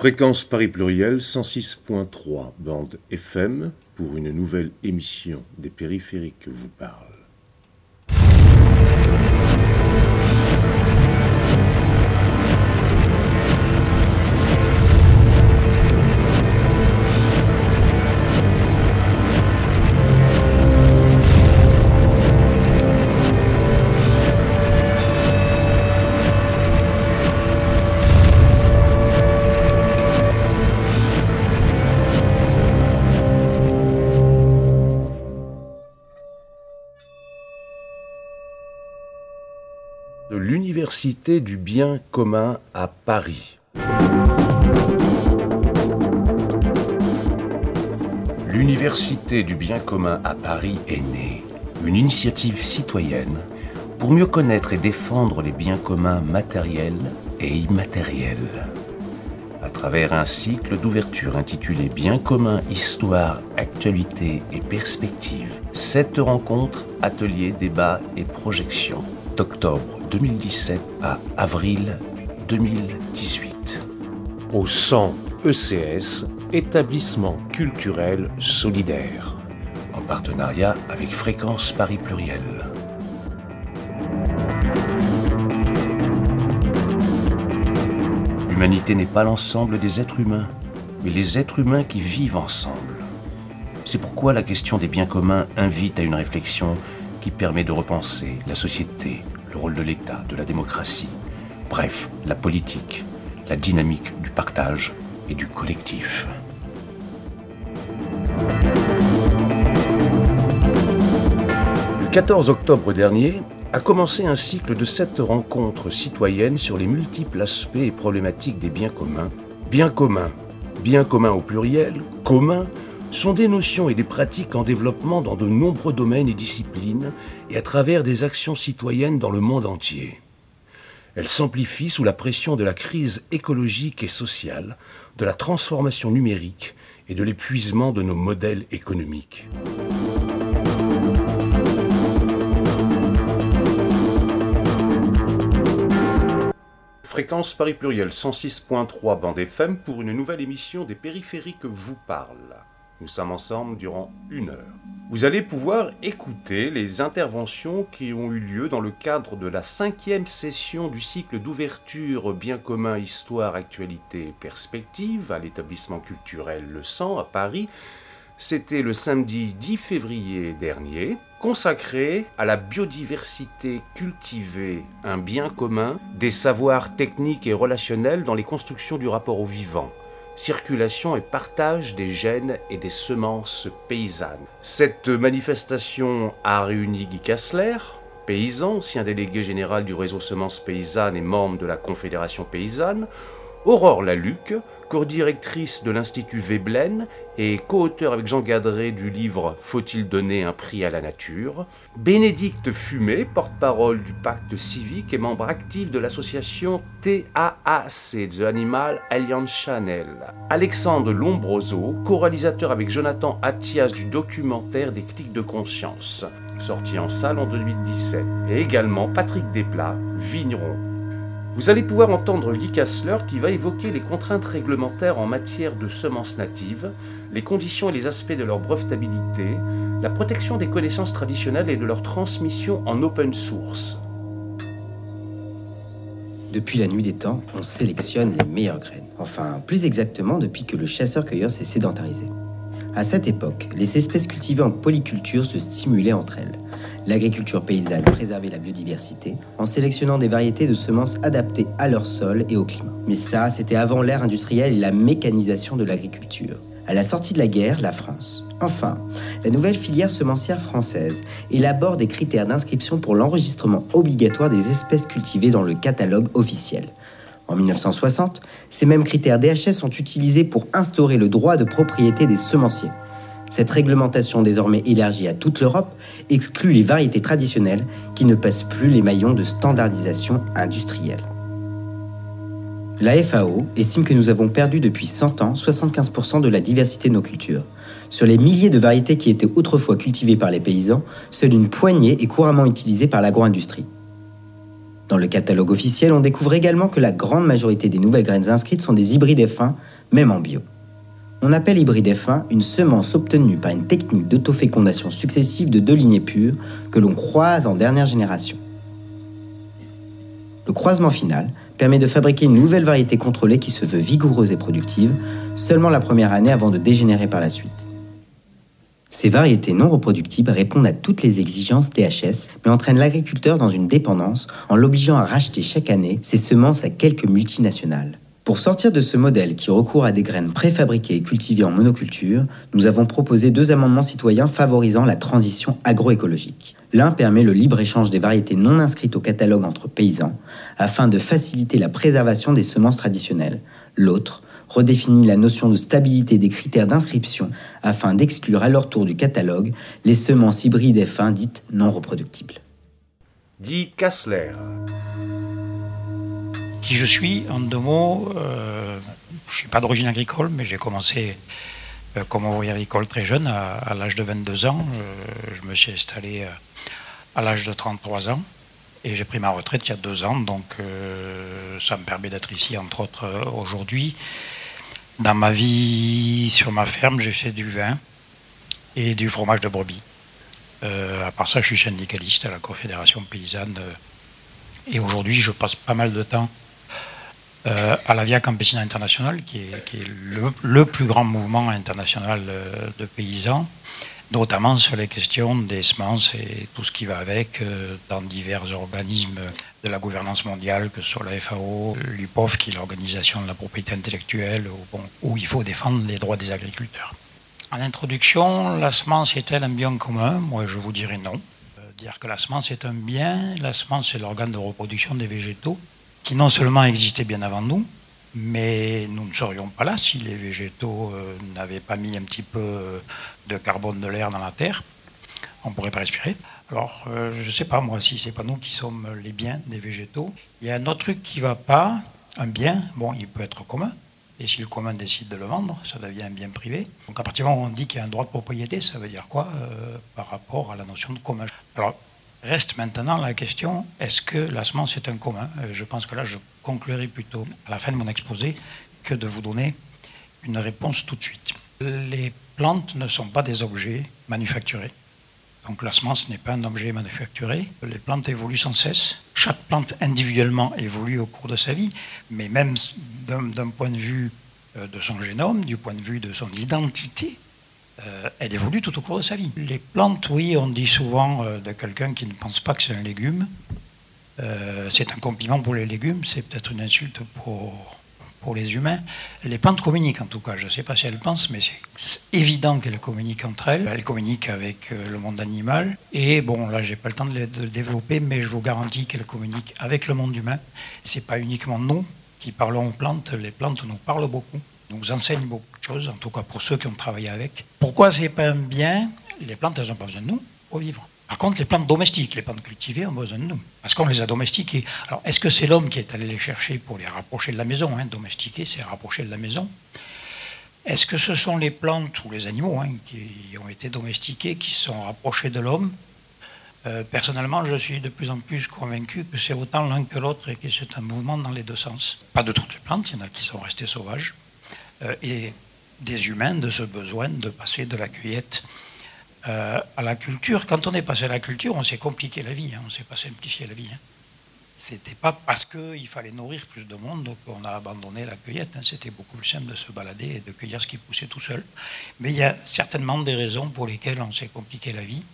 Fréquence Paris Pluriel 106.3 bande FM pour une nouvelle émission des périphériques vous parle. l'Université du bien commun à Paris. L'Université du bien commun à Paris est née, une initiative citoyenne pour mieux connaître et défendre les biens communs matériels et immatériels. À travers un cycle d'ouverture intitulé Biens communs, histoire, actualité et perspective, sept rencontres, ateliers, débats et projections d'octobre 2017 à avril 2018. Au 100 ECS, établissement culturel solidaire, en partenariat avec Fréquence Paris Pluriel. L'humanité n'est pas l'ensemble des êtres humains, mais les êtres humains qui vivent ensemble. C'est pourquoi la question des biens communs invite à une réflexion qui permet de repenser la société, le rôle de l'État, de la démocratie, bref, la politique, la dynamique du partage et du collectif. Le 14 octobre dernier a commencé un cycle de sept rencontres citoyennes sur les multiples aspects et problématiques des biens communs. Biens communs, biens communs au pluriel, communs, sont des notions et des pratiques en développement dans de nombreux domaines et disciplines et à travers des actions citoyennes dans le monde entier. Elles s'amplifient sous la pression de la crise écologique et sociale, de la transformation numérique et de l'épuisement de nos modèles économiques. Fréquence Paris Pluriel 106.3 bande FM pour une nouvelle émission des périphériques vous parle. Nous sommes ensemble durant une heure. Vous allez pouvoir écouter les interventions qui ont eu lieu dans le cadre de la cinquième session du cycle d'ouverture Bien commun, Histoire, Actualité, Perspective à l'établissement culturel Le Sang à Paris. C'était le samedi 10 février dernier, consacré à la biodiversité cultivée, un bien commun, des savoirs techniques et relationnels dans les constructions du rapport au vivant circulation et partage des gènes et des semences paysannes. Cette manifestation a réuni Guy Kassler, paysan, ancien délégué général du réseau Semences Paysannes et membre de la Confédération Paysanne, Aurore Laluc, co-directrice de l'Institut Veblen et co-auteur avec Jean Gadré du livre Faut-il donner un prix à la nature? Bénédicte Fumé, porte-parole du pacte civique et membre actif de l'association TAAC, The Animal Alliance Channel. Alexandre Lombroso, co-réalisateur avec Jonathan Attias du documentaire Des clics de conscience, sorti en salle en 2017. Et également Patrick Desplat, vigneron, vous allez pouvoir entendre Guy Kassler qui va évoquer les contraintes réglementaires en matière de semences natives, les conditions et les aspects de leur brevetabilité, la protection des connaissances traditionnelles et de leur transmission en open source. Depuis la nuit des temps, on sélectionne les meilleures graines. Enfin, plus exactement depuis que le chasseur-cueilleur s'est sédentarisé. À cette époque, les espèces cultivées en polyculture se stimulaient entre elles. L'agriculture paysanne préservait la biodiversité en sélectionnant des variétés de semences adaptées à leur sol et au climat. Mais ça, c'était avant l'ère industrielle et la mécanisation de l'agriculture. À la sortie de la guerre, la France. Enfin, la nouvelle filière semencière française élabore des critères d'inscription pour l'enregistrement obligatoire des espèces cultivées dans le catalogue officiel. En 1960, ces mêmes critères DHS sont utilisés pour instaurer le droit de propriété des semenciers. Cette réglementation désormais élargie à toute l'Europe exclut les variétés traditionnelles qui ne passent plus les maillons de standardisation industrielle. La FAO estime que nous avons perdu depuis 100 ans 75% de la diversité de nos cultures. Sur les milliers de variétés qui étaient autrefois cultivées par les paysans, seule une poignée est couramment utilisée par l'agro-industrie. Dans le catalogue officiel, on découvre également que la grande majorité des nouvelles graines inscrites sont des hybrides F1, même en bio. On appelle hybride F1 une semence obtenue par une technique d'autofécondation successive de deux lignées pures que l'on croise en dernière génération. Le croisement final permet de fabriquer une nouvelle variété contrôlée qui se veut vigoureuse et productive, seulement la première année avant de dégénérer par la suite. Ces variétés non reproductibles répondent à toutes les exigences THS, mais entraînent l'agriculteur dans une dépendance en l'obligeant à racheter chaque année ses semences à quelques multinationales. Pour sortir de ce modèle qui recourt à des graines préfabriquées et cultivées en monoculture, nous avons proposé deux amendements citoyens favorisant la transition agroécologique. L'un permet le libre-échange des variétés non inscrites au catalogue entre paysans, afin de faciliter la préservation des semences traditionnelles. L'autre redéfinit la notion de stabilité des critères d'inscription afin d'exclure à leur tour du catalogue les semences hybrides et fins dites non reproductibles. Dit Kassler. Qui je suis, en deux mots, euh, je ne suis pas d'origine agricole, mais j'ai commencé euh, comme ouvrier agricole très jeune, à, l'âge de 22 ans. Euh, je me suis installé à l'âge de 33 ans. Et j'ai pris ma retraite il y a deux ans, donc ça me permet d'être ici, entre autres, aujourd'hui. Dans ma vie sur ma ferme, j'ai fait du vin et du fromage de brebis. Euh, à part ça, je suis syndicaliste à la Confédération paysanne. Euh, et aujourd'hui, je passe pas mal de temps euh, à la Via Campesina Internationale, qui est, le, plus grand mouvement international de paysans notamment sur les questions des semences et tout ce qui va avec euh, dans divers organismes de la gouvernance mondiale, que ce soit la FAO, l'UPOF, qui est l'organisation de la propriété intellectuelle, où, il faut défendre les droits des agriculteurs. En introduction, la semence est-elle un bien commun? Moi, je vous dirais non. Euh, dire que la semence est un bien, la semence est l'organe de reproduction des végétaux, qui non seulement existait bien avant nous, mais nous ne serions pas là si les végétaux euh, n'avaient pas mis un petit peu euh, de carbone de l'air dans la terre. On ne pourrait pas respirer. Alors, euh, je ne sais pas, moi, si ce n'est pas nous qui sommes les biens des végétaux. Il y a un autre truc qui ne va pas. Un bien, bon, il peut être commun. Et si le commun décide de le vendre, ça devient un bien privé. Donc, à partir du moment où on dit qu'il y a un droit de propriété, ça veut dire quoi par rapport à la notion de commun? Alors, Reste maintenant la question, est-ce que la semence est un commun euh, Je pense que là, je conclurai plutôt à la fin de mon exposé que de vous donner une réponse tout de suite. Les plantes ne sont pas des objets manufacturés. Donc la semence n'est pas un objet manufacturé. Les plantes évoluent sans cesse. Chaque plante individuellement évolue au cours de sa vie, mais même d'un point de vue euh, de son génome, du point de vue de son identité, euh, elle évolue tout au cours de sa vie. Les plantes, oui, on dit souvent euh, de quelqu'un qui ne pense pas que c'est un légume. Euh, c'est un compliment pour les légumes, c'est peut-être une insulte pour, pour les humains. Les plantes communiquent en tout cas, je ne sais pas si elles pensent, mais c'est évident qu'elles communiquent entre elles. Elles communiquent avec le monde animal. Et bon, là, j'ai pas le temps de, de le développer, mais je vous garantis qu'elles communiquent avec le monde humain. C'est pas uniquement nous qui parlons aux plantes, les plantes nous parlent beaucoup nous enseigne beaucoup de choses, en tout cas pour ceux qui ont travaillé avec. Pourquoi c'est pas un bien? Les plantes, elles n'ont pas besoin de nous pour vivre. Par contre, les plantes domestiques, les plantes cultivées ont besoin de nous, parce qu'on les a domestiquées. Alors, est-ce que c'est l'homme qui est allé les chercher pour les rapprocher de la maison hein? Domestiquer, c'est rapprocher de la maison. Est-ce que ce sont les plantes ou les animaux hein, qui ont été domestiqués, qui sont rapprochés de l'homme? Euh, Personnellement, je suis de plus en plus convaincu que c'est autant l'un que l'autre et que c'est un mouvement dans les deux sens. Pas de toutes les plantes, il y en a qui sont restées sauvages. Euh, et des humains de ce besoin de passer de la cueillette euh, à la culture. Quand on est passé à la culture, on s'est compliqué la vie, hein, on s'est pas simplifié la vie. Hein. C'était pas parce qu'il fallait nourrir plus de monde qu'on a abandonné la cueillette. Hein. C'était beaucoup plus simple de se balader et de cueillir ce qui poussait tout seul. Mais il y a certainement des raisons pour lesquelles on s'est compliqué la vie.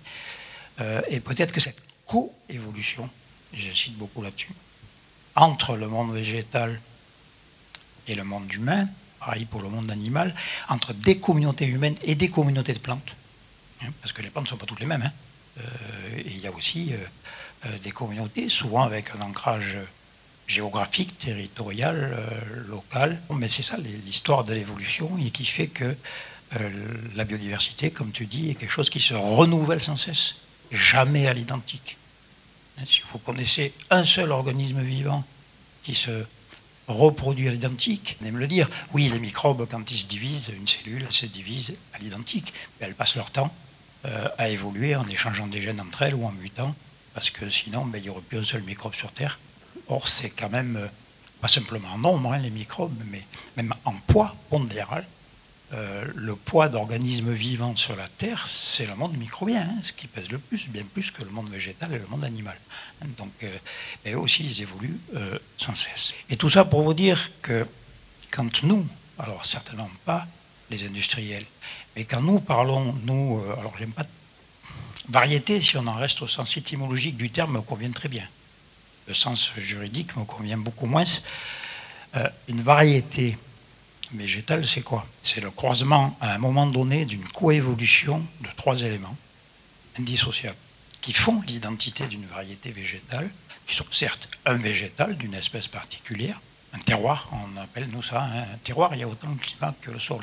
Euh, et peut-être que cette coévolution, j'insiste beaucoup là-dessus, entre le monde végétal et le monde humain, pareil pour le monde animal, entre des communautés humaines et des communautés de plantes. Hein, parce que les plantes ne sont pas toutes les mêmes. Hein. Euh, et il y a aussi euh, euh, des communautés, souvent avec un ancrage géographique, territorial, local. Mais c'est ça l'histoire de l'évolution et qui fait que la biodiversité, comme tu dis, est quelque chose qui se renouvelle sans cesse, jamais à l'identique. Hein, si vous connaissez un seul organisme vivant qui se reproduit à l'identique. On aime le dire. Oui, les microbes, quand ils se divisent, une cellule se divise à l'identique. Mais elles passent leur temps euh, à évoluer en échangeant des gènes entre elles ou en mutant, parce que sinon, ben, il n'y aurait plus un seul microbe sur Terre. Or, c'est quand même euh, pas simplement en nombre, hein, les microbes, mais même en poids pondéral. Euh, le poids d'organismes vivants sur la Terre, c'est le monde microbien, hein, ce qui pèse le plus, bien plus que le monde végétal et le monde animal. Donc, mais aussi, ils évoluent sans cesse. Et tout ça pour vous dire que quand nous, alors certainement pas les industriels, mais quand nous parlons, nous, alors j'aime pas variété, si on en reste au sens étymologique du terme, me convient très bien le sens juridique me convient beaucoup moins. Euh, une variété végétale, c'est quoi? C'est le croisement à un moment donné d'une coévolution de trois éléments indissociables qui font l'identité d'une variété végétale, qui sont certes un végétal d'une espèce particulière, un terroir, on appelle nous ça hein, un terroir, il y a autant de climat que le sol.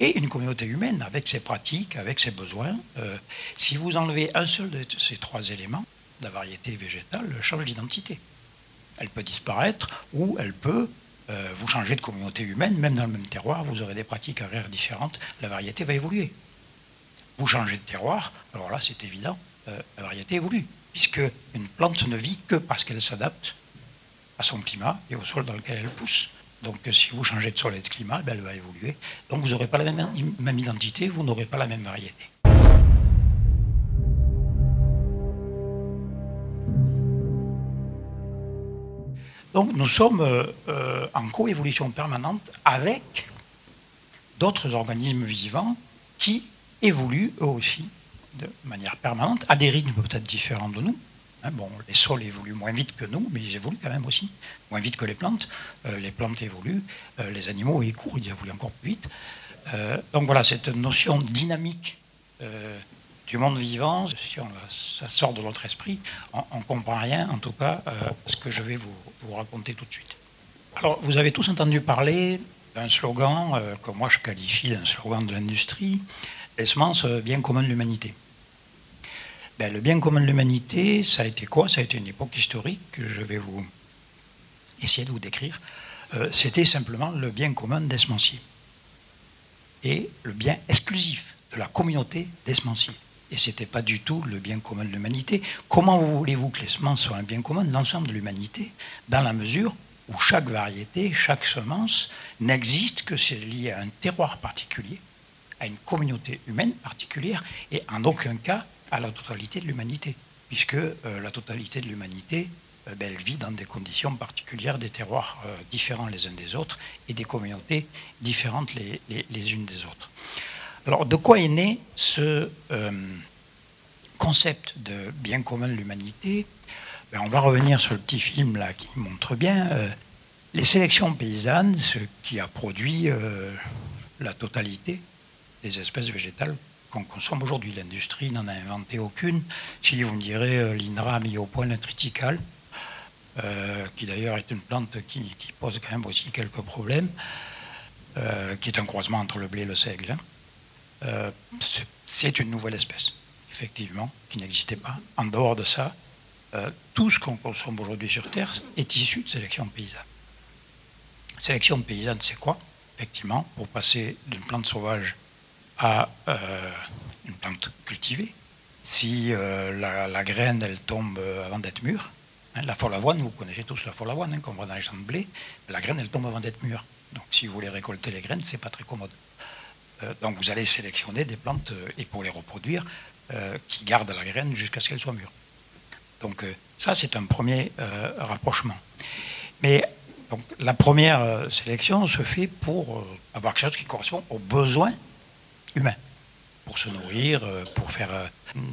Et une communauté humaine avec ses pratiques, avec ses besoins. Euh, si vous enlevez un seul de ces trois éléments, la variété végétale change d'identité. Elle peut disparaître ou elle peut euh, vous changer de communauté humaine, même dans le même terroir, vous aurez des pratiques agraires différentes, la variété va évoluer. Vous changez de terroir, alors là c'est évident, euh, la variété évolue, puisque une plante ne vit que parce qu'elle s'adapte à son climat et au sol dans lequel elle pousse. Donc si vous changez de sol et de climat, ben, elle va évoluer. Donc vous n'aurez pas la même identité, vous n'aurez pas la même variété. Donc nous sommes euh, euh, en coévolution permanente avec d'autres organismes vivants qui évoluent eux aussi de manière permanente, à des rythmes peut-être différents de nous. Hein, bon, les sols évoluent moins vite que nous, mais ils évoluent quand même aussi, moins vite que les plantes. Euh, les plantes évoluent, les animaux ils ils évoluent encore plus vite. donc voilà, cette notion dynamique du monde vivant, si ça sort de notre esprit, on ne comprend rien, en tout cas, euh, ce que je vais vous, raconter tout de suite. Alors, vous avez tous entendu parler d'un slogan euh, que moi je qualifie d'un slogan de l'industrie, les semences euh, bien commun de l'humanité? Ben, le bien commun de l'humanité, ça a été quoi? Ça a été une époque historique que je vais vous essayer de vous décrire. C'était simplement le bien commun des semenciers et le bien exclusif de la communauté des semenciers et ce n'était pas du tout le bien commun de l'humanité. Comment voulez-vous que les semences soient un bien commun? De l'ensemble de l'humanité, dans la mesure où chaque variété, chaque semence n'existe que c'est lié à un terroir particulier, à une communauté humaine particulière, et en aucun cas à la totalité de l'humanité, puisque euh, la totalité de l'humanité, euh, ben, elle vit dans des conditions particulières, des terroirs euh, différents les uns des autres, et des communautés différentes les unes des autres. Alors, de quoi est né ce euh, concept de bien commun de l'humanité? Ben, On va revenir sur le petit film qui montre bien euh, les sélections paysannes, ce qui a produit euh, la totalité des espèces végétales qu'on consomme aujourd'hui. L'industrie n'en a inventé aucune. Si vous me direz, l'INRA a mis au point le triticale, qui d'ailleurs est une plante qui, pose quand même aussi quelques problèmes, qui est un croisement entre le blé et le seigle. Hein. Euh, c'est une nouvelle espèce, effectivement, qui n'existait pas. En dehors de ça, euh, tout ce qu'on consomme aujourd'hui sur Terre est issu de sélection paysanne. Sélection paysanne, c'est quoi? Effectivement, pour passer d'une plante sauvage à euh, une plante cultivée, si la, graine, elle tombe avant d'être mûre, hein, la folle avoine, vous connaissez tous la folle avoine hein, qu'on voit dans les champs de blé, la graine, elle tombe avant d'être mûre. Donc si vous voulez récolter les graines, c'est pas très commode. Euh, donc vous allez sélectionner des plantes, euh, et pour les reproduire, euh, qui gardent la graine jusqu'à ce qu'elle soit mûre. Donc ça, c'est un premier rapprochement. Mais donc, la première sélection se fait pour avoir quelque chose qui correspond aux besoins humains, pour se nourrir, pour faire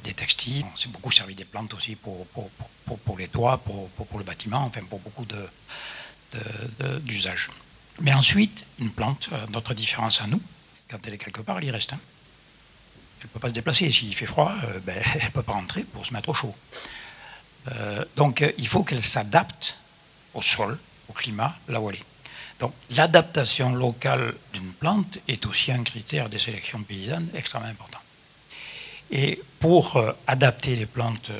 des textiles. C'est beaucoup servi des plantes aussi pour, pour, les toits, pour, le bâtiment, enfin pour beaucoup d'usages. Mais ensuite, une plante, notre différence à nous, quand elle est quelque part, elle y reste. Hein. Elle ne peut pas se déplacer. S'il fait froid, euh, ben, elle ne peut pas rentrer pour se mettre au chaud. Euh, donc il faut qu'elle s'adapte au sol, au climat, là où elle est. Donc l'adaptation locale d'une plante est aussi un critère des sélections paysannes extrêmement important. Et pour euh, adapter les plantes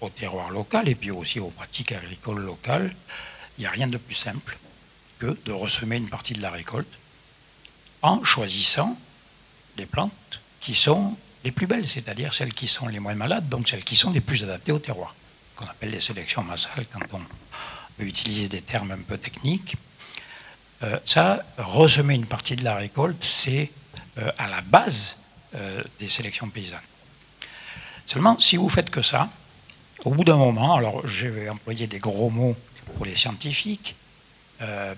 au terroir local et puis aussi aux pratiques agricoles locales, il n'y a rien de plus simple que de ressemer une partie de la récolte en choisissant les plantes qui sont les plus belles, c'est-à-dire celles qui sont les moins malades, donc celles qui sont les plus adaptées au terroir, qu'on appelle les sélections massales quand on, peut utiliser des termes un peu techniques. Euh, ça, ressemer une partie de la récolte, c'est euh, à la base euh, des sélections paysannes. Seulement, si vous faites que ça, au bout d'un moment, alors je vais employer des gros mots pour les scientifiques,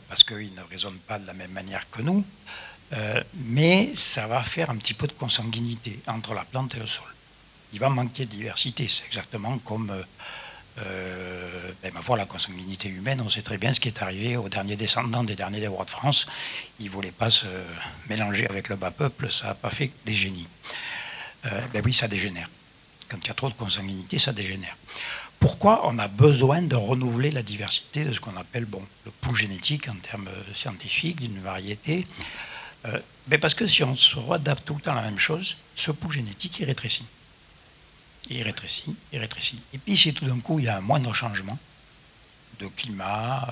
parce qu'ils ne raisonnent pas de la même manière que nous, mais ça va faire un petit peu de consanguinité entre la plante et le sol. Il va manquer de diversité, c'est exactement comme euh, ben, ma foi, la consanguinité humaine, on sait très bien ce qui est arrivé aux derniers descendants des derniers des rois de France. Ils ne voulaient pas se mélanger avec le bas peuple, ça n'a pas fait des génies. Euh, ben oui, ça dégénère. Quand il y a trop de consanguinité, ça dégénère. Pourquoi on a besoin de renouveler la diversité de ce qu'on appelle bon, le pouls génétique en termes scientifiques d'une variété? Euh, ben Parce que si on se réadapte tout le temps à la même chose, ce pouls génétique il rétrécit il rétrécit, il rétrécit. Et puis si tout d'un coup il y a un moindre changement de climat,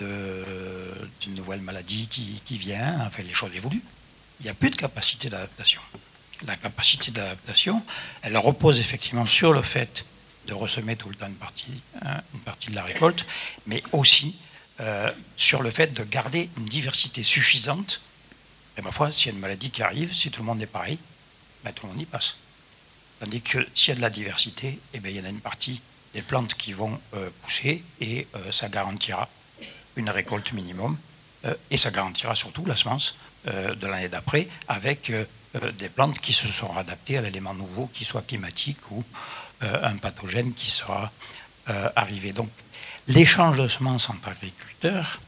euh, d'une nouvelle maladie qui, vient, enfin les choses évoluent, il n'y a plus de capacité d'adaptation. La capacité d'adaptation, elle repose effectivement sur le fait de ressemer tout le temps une partie, hein, une partie de la récolte, mais aussi euh, sur le fait de garder une diversité suffisante. Et ma foi, s'il y a une maladie qui arrive, si tout le monde est pareil, ben, tout le monde y passe. Tandis que s'il y a de la diversité, eh bien, il y en a une partie des plantes qui vont euh, pousser et euh, ça garantira une récolte minimum euh, et ça garantira surtout la semence de l'année d'après avec des plantes qui se seront adaptées à l'élément nouveau, qui soit climatique ou un pathogène qui sera arrivé. Donc l'échange de semences entre agriculteurs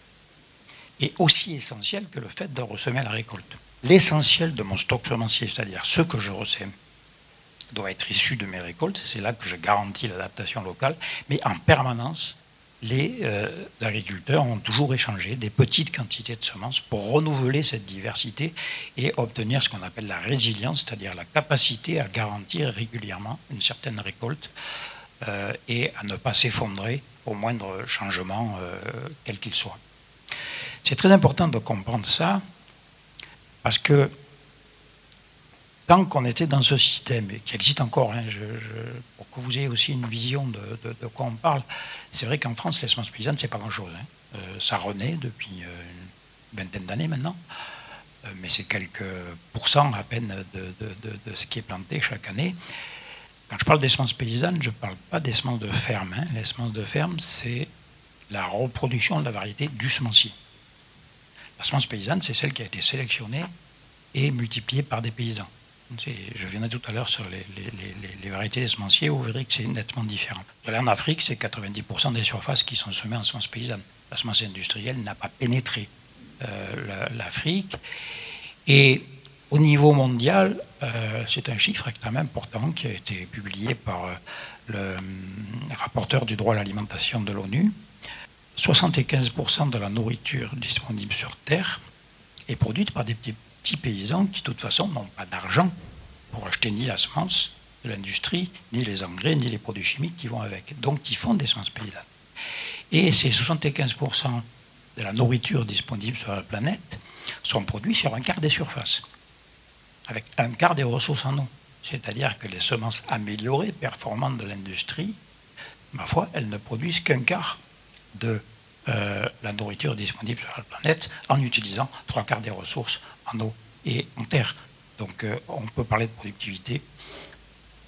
est aussi essentiel que le fait de ressemer la récolte. L'essentiel de mon stock semencier, c'est-à-dire ce que je ressème, doit être issu de mes récoltes. C'est là que je garantis l'adaptation locale. Mais en permanence, les euh, agriculteurs ont toujours échangé des petites quantités de semences pour renouveler cette diversité et obtenir ce qu'on appelle la résilience, c'est-à-dire la capacité à garantir régulièrement une certaine récolte euh, et à ne pas s'effondrer au moindre changement, euh, quel qu'il soit. C'est très important de comprendre ça parce que tant qu'on était dans ce système, et qui existe encore, hein, pour que vous ayez aussi une vision de, quoi on parle, c'est vrai qu'en France, les semences paysannes, c'est pas grand-chose. Hein. Euh, ça renaît depuis euh, une vingtaine d'années maintenant, euh, mais c'est quelques pourcents à peine de, ce qui est planté chaque année. Quand je parle des semences paysannes, je ne parle pas des semences de ferme. Hein. Les semences de ferme, c'est la reproduction de la variété du semencier. La semence paysanne, c'est celle qui a été sélectionnée et multipliée par des paysans. Je viendrai tout à l'heure sur les, variétés des semenciers, vous verrez que c'est nettement différent. En Afrique, c'est 90% des surfaces qui sont semées en semences paysannes. La semence industrielle n'a pas pénétré euh, l'Afrique. Et au niveau mondial, euh, c'est un chiffre extrêmement important qui a été publié par euh, le rapporteur du droit à l'alimentation de l'ONU. 75% de la nourriture disponible sur Terre est produite par des petits paysans qui, de toute façon, n'ont pas d'argent pour acheter ni la semence de l'industrie, ni les engrais, ni les produits chimiques qui vont avec. Donc, ils font des semences paysannes. Et ces 75% de la nourriture disponible sur la planète sont produits sur un quart des surfaces, avec un quart des ressources en eau. C'est-à-dire que les semences améliorées, performantes de l'industrie, ma foi, elles ne produisent qu'un quart de euh, la nourriture disponible sur la planète en utilisant trois quarts des ressources en eau et en terre. Donc euh, on peut parler de productivité.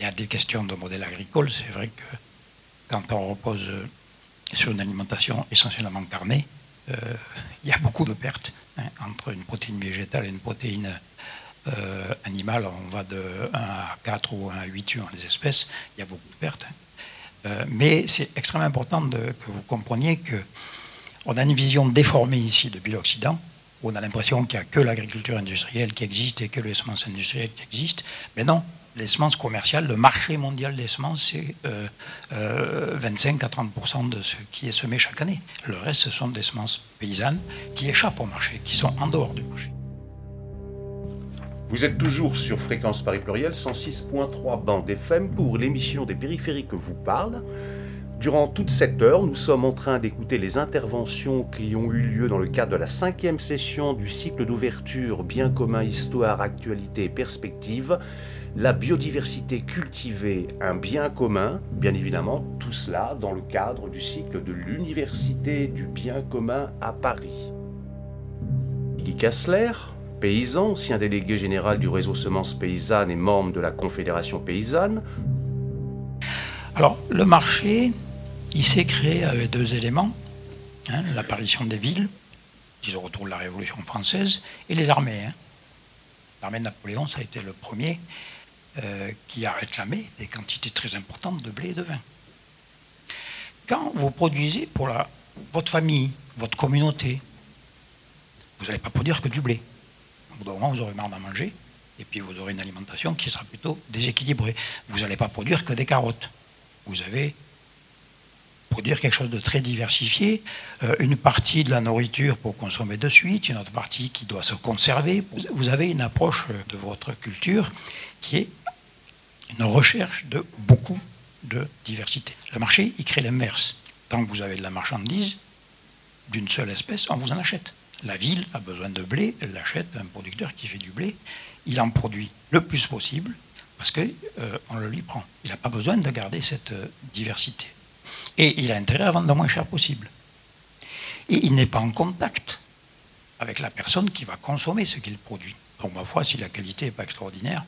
Il y a des questions de modèle agricole. C'est vrai que quand on repose euh, sur une alimentation essentiellement carnée, il y a beaucoup de pertes hein, entre une protéine végétale et une protéine animale. On va de 1 à 4 ou 1 à 8 suivant les espèces. Il y a beaucoup de pertes. Hein. Mais c'est extrêmement important que vous compreniez que on a une vision déformée ici depuis l'Occident, où on a l'impression qu'il n'y a que l'agriculture industrielle qui existe et que les semences industrielles qui existent. Mais non, les semences commerciales, le marché mondial des semences, c'est 25 euh, euh, à 30% de ce qui est semé chaque année. Le reste, ce sont des semences paysannes qui échappent au marché, qui sont en dehors du marché. Vous êtes toujours sur Fréquence Paris Pluriel 106.3 bande FM pour l'émission des périphériques que vous parle. Durant toute cette heure, nous sommes en train d'écouter les interventions qui ont eu lieu dans le cadre de la cinquième session du cycle d'ouverture Bien commun, histoire, actualité et perspective, la biodiversité cultivée un bien commun, bien évidemment, tout cela dans le cadre du cycle de l'Université du bien commun à Paris. Guy Kassler, paysan, ancien délégué général du réseau Semences Paysannes et membre de la Confédération Paysanne. Alors, le marché, il s'est créé avec deux éléments hein, l'apparition des villes, disons autour de la Révolution française, et les armées. Hein. L'armée de Napoléon, ça a été le premier euh, qui a réclamé des quantités très importantes de blé et de vin. Quand vous produisez pour la, votre famille, votre communauté, vous n'allez pas produire que du blé. Au bout d'un moment, vous aurez marre d'en manger, et puis vous aurez une alimentation qui sera plutôt déséquilibrée. Vous n'allez pas produire que des carottes. Vous avez produire quelque chose de très diversifié, euh, une partie de la nourriture pour consommer de suite, une autre partie qui doit se conserver. Vous avez une approche de votre culture qui est une recherche de beaucoup de diversité. Le marché, il crée l'inverse. Tant que vous avez de la marchandise d'une seule espèce, on vous en achète. La ville a besoin de blé, elle l'achète un producteur qui fait du blé, il en produit le plus possible parce qu'on euh, le lui prend. Il n'a pas besoin de garder cette euh, diversité. Et il a intérêt à vendre le moins cher possible. Et il n'est pas en contact avec la personne qui va consommer ce qu'il produit. Donc, ma foi, si la qualité n'est pas extraordinaire,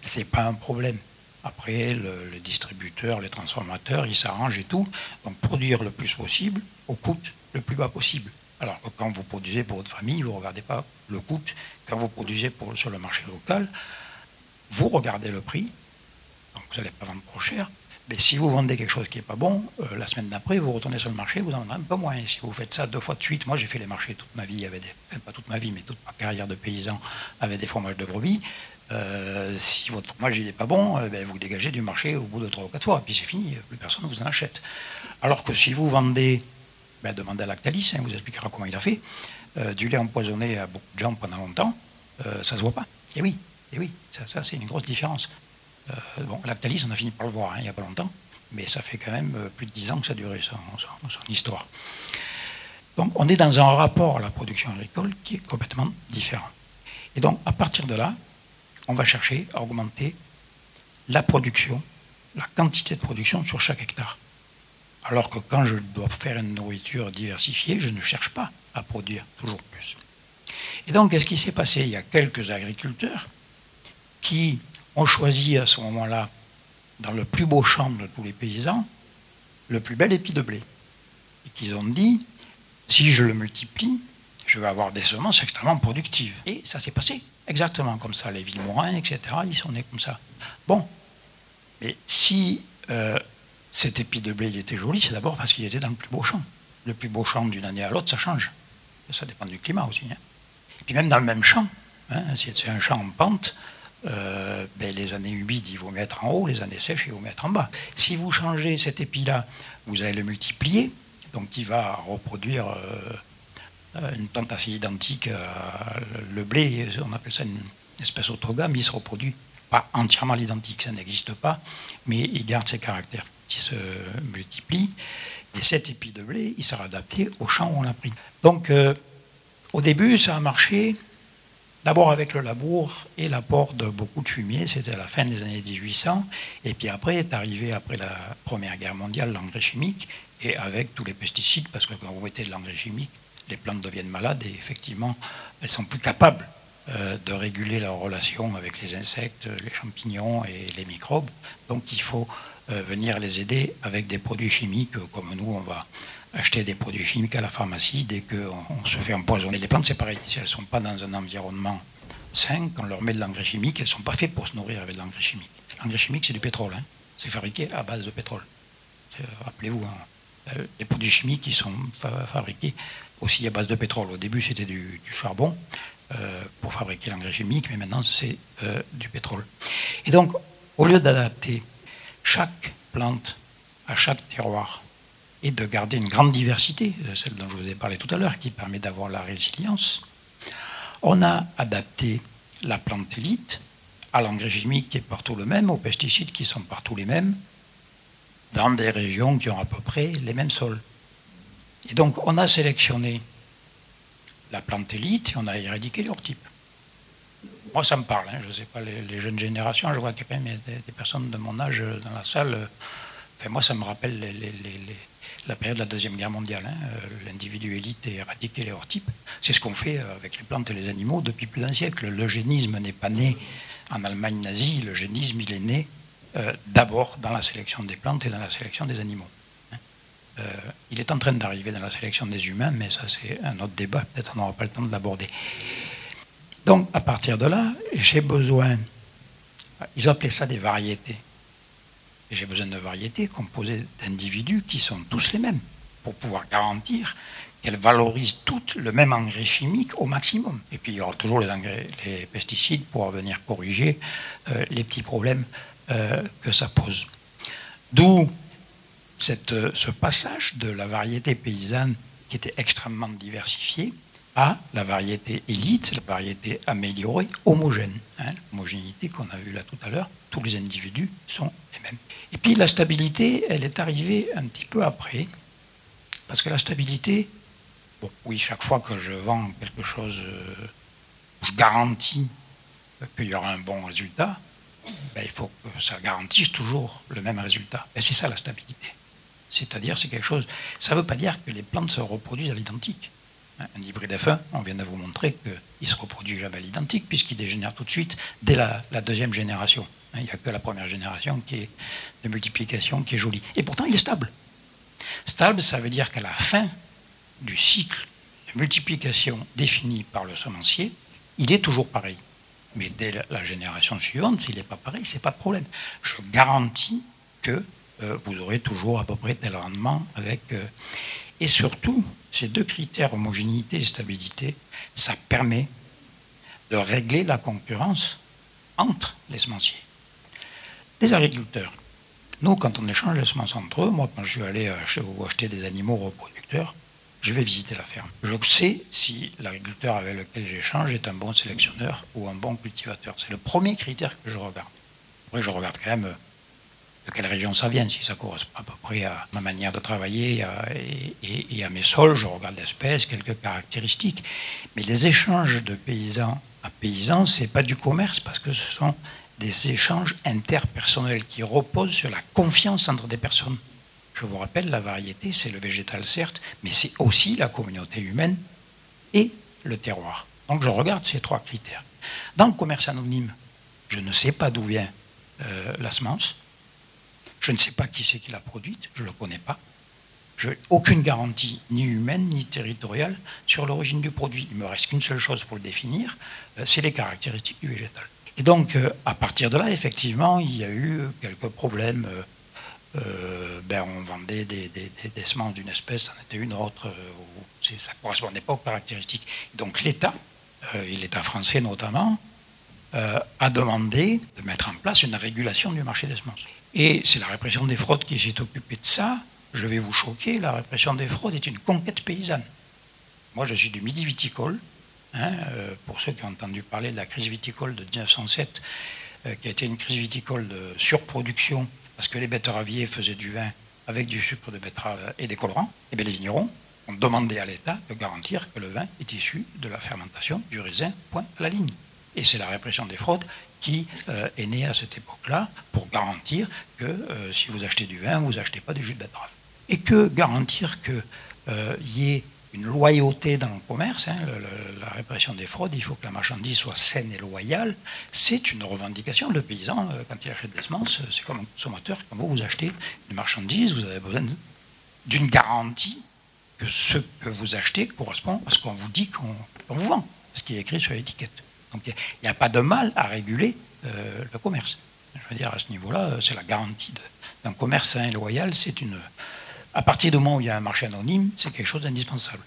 ce n'est pas un problème. Après, le, les distributeurs, les transformateurs, ils s'arrangent et tout. Donc, produire le plus possible au coût le plus bas possible. Alors que quand vous produisez pour votre famille, vous ne regardez pas le coût. Quand vous produisez sur le marché local, vous regardez le prix. Donc, vous n'allez pas vendre trop cher. Mais si vous vendez quelque chose qui n'est pas bon, euh, la semaine d'après, vous retournez sur le marché, vous en vendez un peu moins. si vous faites ça deux fois de suite, moi j'ai fait les marchés toute ma vie, avait des, pas toute ma vie, mais toute ma carrière de paysan avec des fromages de brebis. Euh, si votre fromage n'est pas bon, euh, ben, vous dégagez du marché au bout de trois ou quatre fois, et puis c'est fini, plus personne ne vous en achète. Alors que si vous vendez, ben, demandez à Lactalis, hein, vous expliquera comment il a fait, du lait empoisonné à beaucoup de gens pendant longtemps, ça ne se voit pas. Et oui, et oui, ça, ça c'est une grosse différence. Euh, bon, Lactalis, on a fini par le voir hein, il n'y a pas longtemps, mais ça fait quand même euh, plus de dix ans que ça a duré son, histoire. Donc on est dans un rapport à la production agricole qui est complètement différent. Et donc à partir de là, on va chercher à augmenter la production, la quantité de production sur chaque hectare. Alors que quand je dois faire une nourriture diversifiée, je ne cherche pas à produire toujours plus. Et donc, qu'est-ce qui s'est passé? Il y a quelques agriculteurs qui ont choisi à ce moment-là, dans le plus beau champ de tous les paysans, le plus bel épi de blé. Et qu'ils ont dit, si je le multiplie, je vais avoir des semences extrêmement productives. Et ça s'est passé exactement comme ça. Les Villemorins, etc., ils sont nés comme ça. Bon, mais si euh, cet épi de blé il était joli, c'est d'abord parce qu'il était dans le plus beau champ. Le plus beau champ d'une année à l'autre, ça change. Ça dépend du climat aussi. Hein. Et puis même dans le même champ, hein, si c'est un champ en pente, euh, ben, les années humides, il vaut mettre en haut, les années sèches, il vaut mettre en bas. Si vous changez cet épi-là, vous allez le multiplier, donc il va reproduire euh, une plante assez identique. le blé, on appelle ça une espèce autogame, il se reproduit pas entièrement l'identique, ça n'existe pas, mais il garde ses caractères se multiplient. Et cet épi de blé, il sera adapté au champ où on l'a pris. Donc, euh, au début, ça a marché D'abord avec le labour et l'apport de beaucoup de fumier, c'était à la fin des années 1800. Et puis après est arrivé, après la Première Guerre mondiale, l'engrais chimique, et avec tous les pesticides, parce que quand vous mettez de l'engrais chimique, les plantes deviennent malades et effectivement, elles sont plus capables euh, de réguler leur relation avec les insectes, les champignons et les microbes. Donc il faut venir les aider avec des produits chimiques, comme nous, on va acheter des produits chimiques à la pharmacie dès qu'on se fait empoisonner. Les plantes, c'est pareil. Si elles ne sont pas dans un environnement sain, quand on leur met de l'engrais chimique, elles ne sont pas faites pour se nourrir avec de l'engrais chimique. L'engrais chimique, c'est du pétrole. Hein. C'est fabriqué à base de pétrole. Rappelez-vous, hein, euh, les produits chimiques qui sont fabriqués aussi à base de pétrole. Au début, c'était du, charbon euh, pour fabriquer l'engrais chimique, mais maintenant, c'est euh, du pétrole. Et donc, au lieu d'adapter chaque plante à chaque terroir et de garder une grande diversité, euh, celle dont je vous ai parlé tout à l'heure, qui permet d'avoir la résilience. On a adapté la plante élite à l'engrais chimique qui est partout le même, aux pesticides qui sont partout les mêmes, dans des régions qui ont à peu près les mêmes sols. Et donc on a sélectionné la plante élite et on a éradiqué leur type. Moi, ça me parle. Hein. je ne sais pas les, jeunes générations. Je vois qu'il y a quand même des, personnes de mon âge dans la salle. Enfin, moi, ça me rappelle la période de la Deuxième Guerre mondiale. Hein. L'individu élite est éradiqué les hors C'est ce qu'on fait avec les plantes et les animaux depuis plus d'un siècle. L'eugénisme n'est pas né en Allemagne nazie. L'eugénisme, il est né euh, d'abord dans la sélection des plantes et dans la sélection des animaux. Hein. Euh, il est en train d'arriver dans la sélection des humains, mais ça c'est un autre débat, peut-être on n'aura pas le temps de l'aborder. Donc à partir de là, j'ai besoin, ils appelaient ça des variétés. J'ai besoin de variétés composées d'individus qui sont tous les mêmes, pour pouvoir garantir qu'elles valorisent toutes le même engrais chimique au maximum. Et puis il y aura toujours les, engrais, les pesticides pour venir corriger euh, les petits problèmes euh, que ça pose. D'où ce passage de la variété paysanne qui était extrêmement diversifiée à la variété élite, la variété améliorée, homogène. Hein, L'homogénéité qu'on a vue là tout à l'heure, tous les individus sont les mêmes. Et puis la stabilité, elle est arrivée un petit peu après, parce que la stabilité, oui, chaque fois que je vends quelque chose, euh, je garantis qu'il y aura un bon résultat, ben, il faut que ça garantisse toujours le même résultat. Et c'est ça la stabilité. C'est-à-dire, c'est quelque chose. Ça ne veut pas dire que les plantes se reproduisent à l'identique. Un hybride F1, on vient de vous montrer qu'il se reproduit jamais à l'identique, puisqu'il dégénère tout de suite dès la, deuxième génération. Il n'y a que la première génération qui est de multiplication qui est jolie. Et pourtant, il est stable. Stable, ça veut dire qu'à la fin du cycle de multiplication défini par le semencier, il est toujours pareil. Mais dès la génération suivante, s'il n'est pas pareil, c'est pas de problème. Je garantis que euh, vous aurez toujours à peu près tel rendement avec. Euh, et surtout, ces deux critères, homogénéité et stabilité, ça permet de régler la concurrence entre les semenciers. Les agriculteurs, nous, quand on échange les semences entre eux, moi, quand je suis allé acheter des animaux reproducteurs, je vais visiter la ferme. Je sais si l'agriculteur avec lequel j'échange est un bon sélectionneur ou un bon cultivateur. C'est le premier critère que je regarde. Après, je regarde quand même euh, de quelle région ça vient, si ça correspond à peu près à ma manière de travailler et, à mes sols. Je regarde l'espèce, quelques caractéristiques. Mais les échanges de paysans à paysans, ce n'est pas du commerce parce que ce sont des échanges interpersonnels qui reposent sur la confiance entre des personnes. Je vous rappelle, la variété, c'est le végétal certes, mais c'est aussi la communauté humaine et le terroir. Donc je regarde ces trois critères. Dans le commerce anonyme, je ne sais pas d'où vient euh, la semence. Je ne sais pas qui c'est qui l'a produite, je ne le connais pas. Je n'ai aucune garantie, ni humaine, ni territoriale, sur l'origine du produit. Il me reste qu'une seule chose pour le définir, euh, c'est les caractéristiques du végétal. Et donc, euh, à partir de là, effectivement, il y a eu quelques problèmes euh, ben, on vendait des, semences d'une espèce, c'en était une autre, ça ne correspondait pas aux caractéristiques. Donc l'État, et l'État français notamment, a demandé de mettre en place une régulation du marché des semences. Et c'est la répression des fraudes qui s'est occupée de ça. Je vais vous choquer, la répression des fraudes est une conquête paysanne. Moi, je suis du midi viticole. Hein, pour ceux qui ont entendu parler de la crise viticole de 1907, qui a été une crise viticole de surproduction parce que les betteraviers faisaient du vin avec du sucre de betterave et des colorants, et bien les vignerons ont demandé à l'État de garantir que le vin est issu de la fermentation du raisin, point à la ligne. Et c'est la répression des fraudes qui euh, est née à cette époque-là pour garantir que euh, si vous achetez du vin, vous n'achetez pas du jus de betterave. Et que garantir qu'il euh, y ait une loyauté dans le commerce, hein, la répression des fraudes, il faut que la marchandise soit saine et loyale, c'est une revendication. Le paysan, quand il achète des semences, c'est comme un consommateur, quand vous, vous achetez une marchandise, vous avez besoin d'une garantie que ce que vous achetez correspond à ce qu'on vous dit qu'on vous vend, ce qui est écrit sur l'étiquette. Donc il n'y a, pas de mal à réguler euh, le commerce. Je veux dire, à ce niveau-là, c'est la garantie d'un commerce sain et loyal, c'est une à partir du moment où il y a un marché anonyme, c'est quelque chose d'indispensable.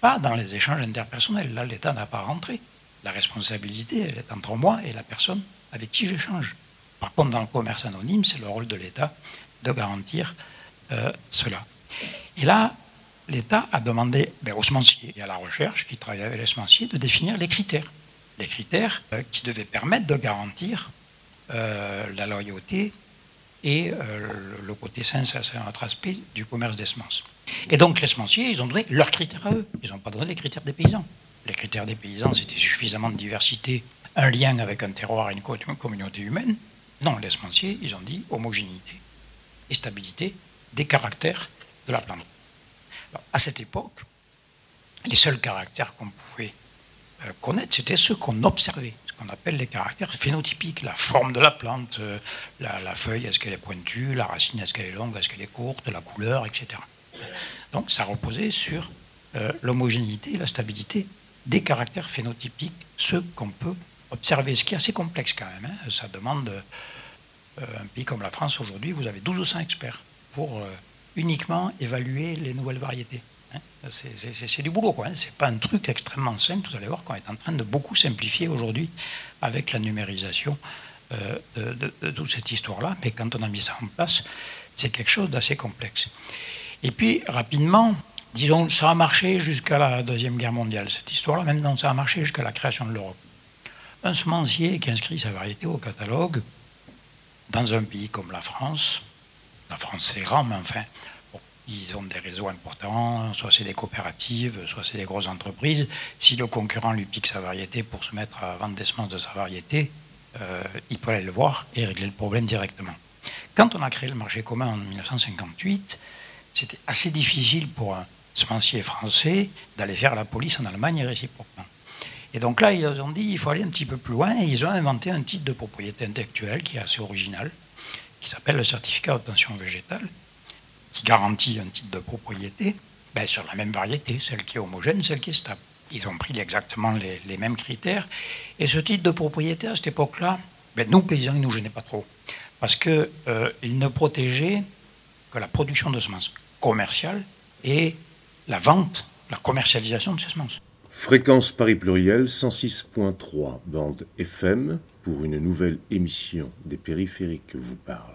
Pas dans les échanges interpersonnels. Là, l'État n'a pas rentré. La responsabilité, elle est entre moi et la personne avec qui j'échange. Par contre, dans le commerce anonyme, c'est le rôle de l'État de garantir euh, cela. Et là, l'État a demandé ben, aux semenciers et à la recherche qui travaillent avec les semenciers de définir les critères. Les critères euh, qui devaient permettre de garantir euh, la loyauté et euh, le côté sain, c'est un autre aspect du commerce des semences. Et donc les semenciers, ils ont donné leurs critères à eux. Ils n'ont pas donné les critères des paysans. Les critères des paysans, c'était suffisamment de diversité un lien avec un terroir et une communauté humaine. Non, les semenciers, ils ont dit homogénéité et stabilité des caractères de la plante. à cette époque, les seuls caractères qu'on pouvait connaître, c'était ceux qu'on observait, ce qu'on appelle les caractères phénotypiques, la forme de la plante, euh, la, feuille, est-ce qu'elle est pointue, la racine, est-ce qu'elle est longue, est-ce qu'elle est courte, la couleur, etc. Donc ça reposait sur euh, l'homogénéité et la stabilité des caractères phénotypiques, ceux qu'on peut observer, ce qui est assez complexe quand même. Hein. Ça demande, un pays comme la France aujourd'hui, vous avez 12 ou 100 experts pour uniquement évaluer les nouvelles variétés. Hein. C'est du boulot, quoi. Hein. C'est pas un truc extrêmement simple. Vous allez voir qu'on est en train de beaucoup simplifier aujourd'hui avec la numérisation euh, de, toute cette histoire-là. Mais quand on a mis ça en place, c'est quelque chose d'assez complexe. Et puis, rapidement, disons, ça a marché jusqu'à la Deuxième Guerre mondiale, cette histoire-là. Maintenant, ça a marché jusqu'à la création de l'Europe. Un semencier qui inscrit sa variété au catalogue, dans un pays comme la France, la France c'est grand, mais enfin, ils ont des réseaux importants, soit c'est des coopératives, soit c'est des grosses entreprises. Si le concurrent lui pique sa variété pour se mettre à vendre des semences de sa variété, euh, il peut aller le voir et régler le problème directement. Quand on a créé le marché commun en 1958, c'était assez difficile pour un semencier français d'aller faire la police en Allemagne et réciproquement. Et donc là, ils ont dit il faut aller un petit peu plus loin et ils ont inventé un titre de propriété intellectuelle qui est assez original, qui s'appelle le certificat d'obtention végétale, qui garantit un titre de propriété ben, sur la même variété, celle qui est homogène, celle qui est stable. Ils ont pris exactement les, mêmes critères. Et ce titre de propriété, à cette époque-là, ben, nous, paysans, il ne nous gênait pas trop. Parce qu'il euh, ne protégeait que la production de semences commerciales et la vente, la commercialisation de ces semences. Fréquence Paris Pluriel 106.3, bande FM, pour une nouvelle émission des périphériques vous parle.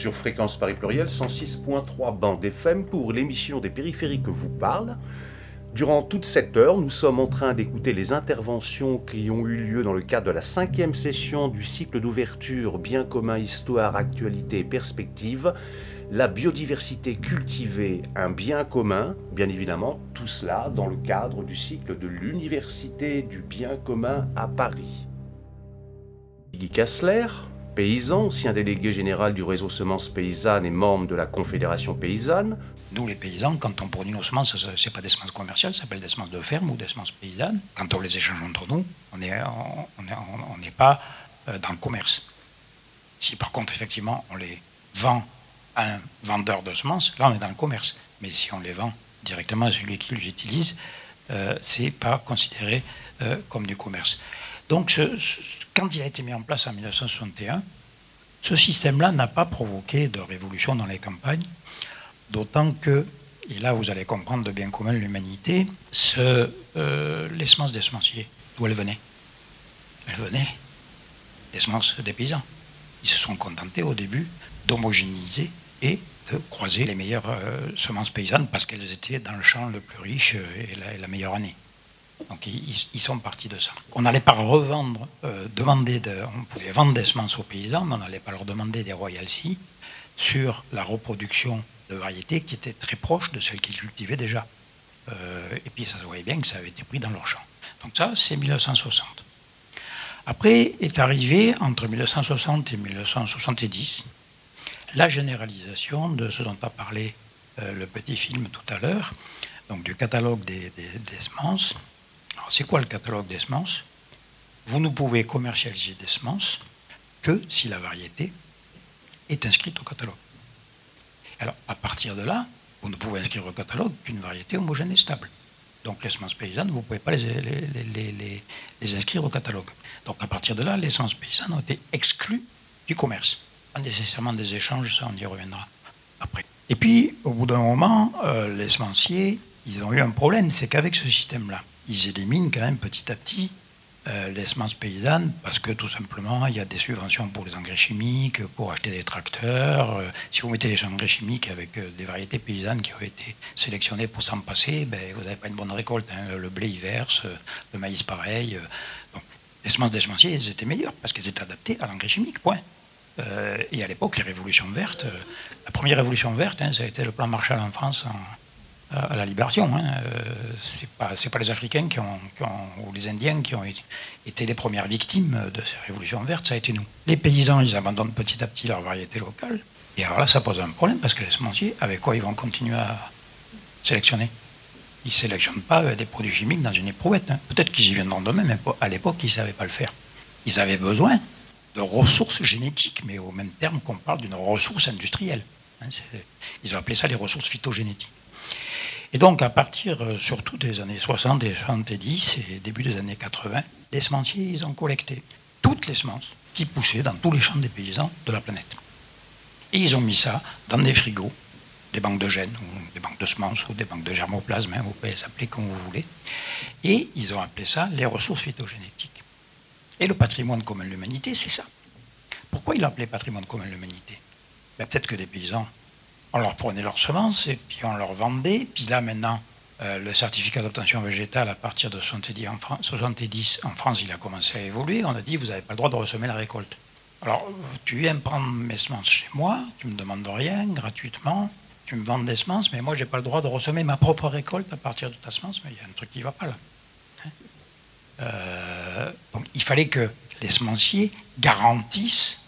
Sur Fréquence Paris Pluriel 106.3 bande FM pour l'émission des périphériques que vous parle. Durant toute cette heure, nous sommes en train d'écouter les interventions qui ont eu lieu dans le cadre de la cinquième session du cycle d'ouverture Bien commun, histoire, actualité et perspective. La biodiversité cultivée, un bien commun, bien évidemment, tout cela dans le cadre du cycle de l'Université du bien commun à Paris. Guy Kassler, paysan, ancien délégué général du réseau Semences Paysannes et membre de la Confédération Paysanne. Nous, les paysans, quand on produit nos semences, ce n'est pas des semences commerciales, ça s'appelle des semences de ferme ou des semences paysannes. Quand on les échange entre nous, on n'est pas euh, dans le commerce. Si par contre, effectivement, on les vend à un vendeur de semences, là, on est dans le commerce. Mais si on les vend directement à celui qui les utilise, euh, ce n'est pas considéré euh, comme du commerce. Donc, ce, quand il a été mis en place en 1961, ce système-là n'a pas provoqué de révolution dans les campagnes, d'autant que, et là vous allez comprendre de bien commun l'humanité, euh, les semences des semenciers, d'où elles venaient Elles venaient des semences des paysans. Ils se sont contentés au début d'homogénéiser et de croiser les meilleures euh, semences paysannes parce qu'elles étaient dans le champ le plus riche et la meilleure année. Donc ils, sont partis de ça. On n'allait pas revendre, euh, demander, de, on pouvait vendre des semences aux paysans, mais on n'allait pas leur demander des royalties sur la reproduction de variétés qui étaient très proches de celles qu'ils cultivaient déjà. Euh, et puis ça se voyait bien que ça avait été pris dans leur champ. Donc ça, c'est 1960. Après est arrivé, entre 1960 et 1970, la généralisation de ce dont a parlé euh, le petit film tout à l'heure, donc du catalogue des semences, c'est quoi le catalogue des semences Vous ne pouvez commercialiser des semences que si la variété est inscrite au catalogue. Alors, à partir de là, vous ne pouvez inscrire au catalogue qu'une variété homogène et stable. Donc, les semences paysannes, vous ne pouvez pas les, les, inscrire au catalogue. Donc, à partir de là, les semences paysannes ont été exclues du commerce. Pas nécessairement des échanges, ça, on y reviendra après. Et puis, au bout d'un moment, euh, les semenciers, ils ont eu un problème, c'est qu'avec ce système-là, ils éliminent quand même petit à petit euh, les semences paysannes parce que tout simplement il y a des subventions pour les engrais chimiques, pour acheter des tracteurs. Euh, si vous mettez les engrais chimiques avec euh, des variétés paysannes qui ont été sélectionnées pour s'en passer, ben, vous n'avez pas une bonne récolte. Hein. Le blé verse, le maïs pareil. les semences des semenciers elles étaient meilleures parce qu'elles étaient adaptées à l'engrais chimique, point. et à l'époque, les révolutions vertes, la première révolution verte, hein, ça a été le plan Marshall en France à la libération. Hein. Euh, c'est pas pas les Africains ou les Indiens qui ont été les premières victimes de ces révolutions vertes, ça a été nous. Les paysans, ils abandonnent petit à petit leur variété locale. Et alors là, ça pose un problème parce que les semenciers, avec quoi ils vont continuer à sélectionner? Ils ne sélectionnent pas des produits chimiques dans une éprouvette. Hein. Peut-être qu'ils y viendront demain, mais à l'époque, ils ne savaient pas le faire. Ils avaient besoin de ressources génétiques, mais au même terme qu'on parle d'une ressource industrielle. Hein. Ils ont appelé ça les ressources phytogénétiques. Et donc, à partir euh, surtout des années 60 et 70 et début des années 80, les semenciers, ils ont collecté toutes les semences qui poussaient dans tous les champs des paysans de la planète. Et ils ont mis ça dans des frigos, des banques de gènes, ou des banques de semences, ou des banques de germoplasme, hein, vous pouvez les appeler comme vous voulez. Et ils ont appelé ça les ressources phytogénétiques. Et le patrimoine commun de l'humanité, c'est ça. Pourquoi ils appelé patrimoine commun de l'humanité? Ben, Peut-être que les paysans on leur prenait leurs semences et puis on leur vendait. Puis là, maintenant, euh, le certificat d'obtention végétale, à partir de 70 en, France, 70 en France, il a commencé à évoluer. On a dit, vous n'avez pas le droit de ressemer la récolte. Alors, tu viens prendre mes semences chez moi, tu ne me demandes rien, gratuitement, tu me vends des semences, mais moi, je n'ai pas le droit de ressemer ma propre récolte à partir de ta semence, mais il y a un truc qui ne va pas là. Hein? Euh, donc, il fallait que les semenciers garantissent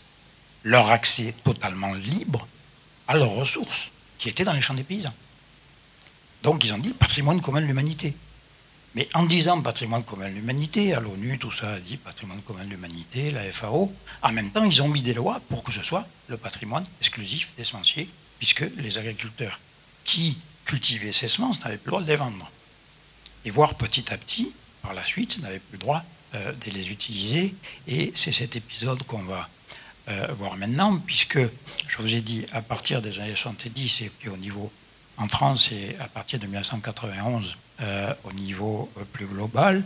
leur accès totalement libre à leurs ressources, qui étaient dans les champs des paysans. Donc ils ont dit patrimoine commun de l'humanité. Mais en disant patrimoine commun de l'humanité, à l'ONU, tout ça a dit patrimoine commun de l'humanité, la FAO, en même temps, ils ont mis des lois pour que ce soit le patrimoine exclusif des semenciers, puisque les agriculteurs qui cultivaient ces semences n'avaient plus le droit de les vendre. Et voir petit à petit, par la suite, n'avaient plus le droit euh, de les utiliser. Et c'est cet épisode qu'on va euh, voir maintenant, puisque je vous ai dit à partir des années 70 et puis au niveau en France et à partir de 1991 euh, au niveau euh, plus global,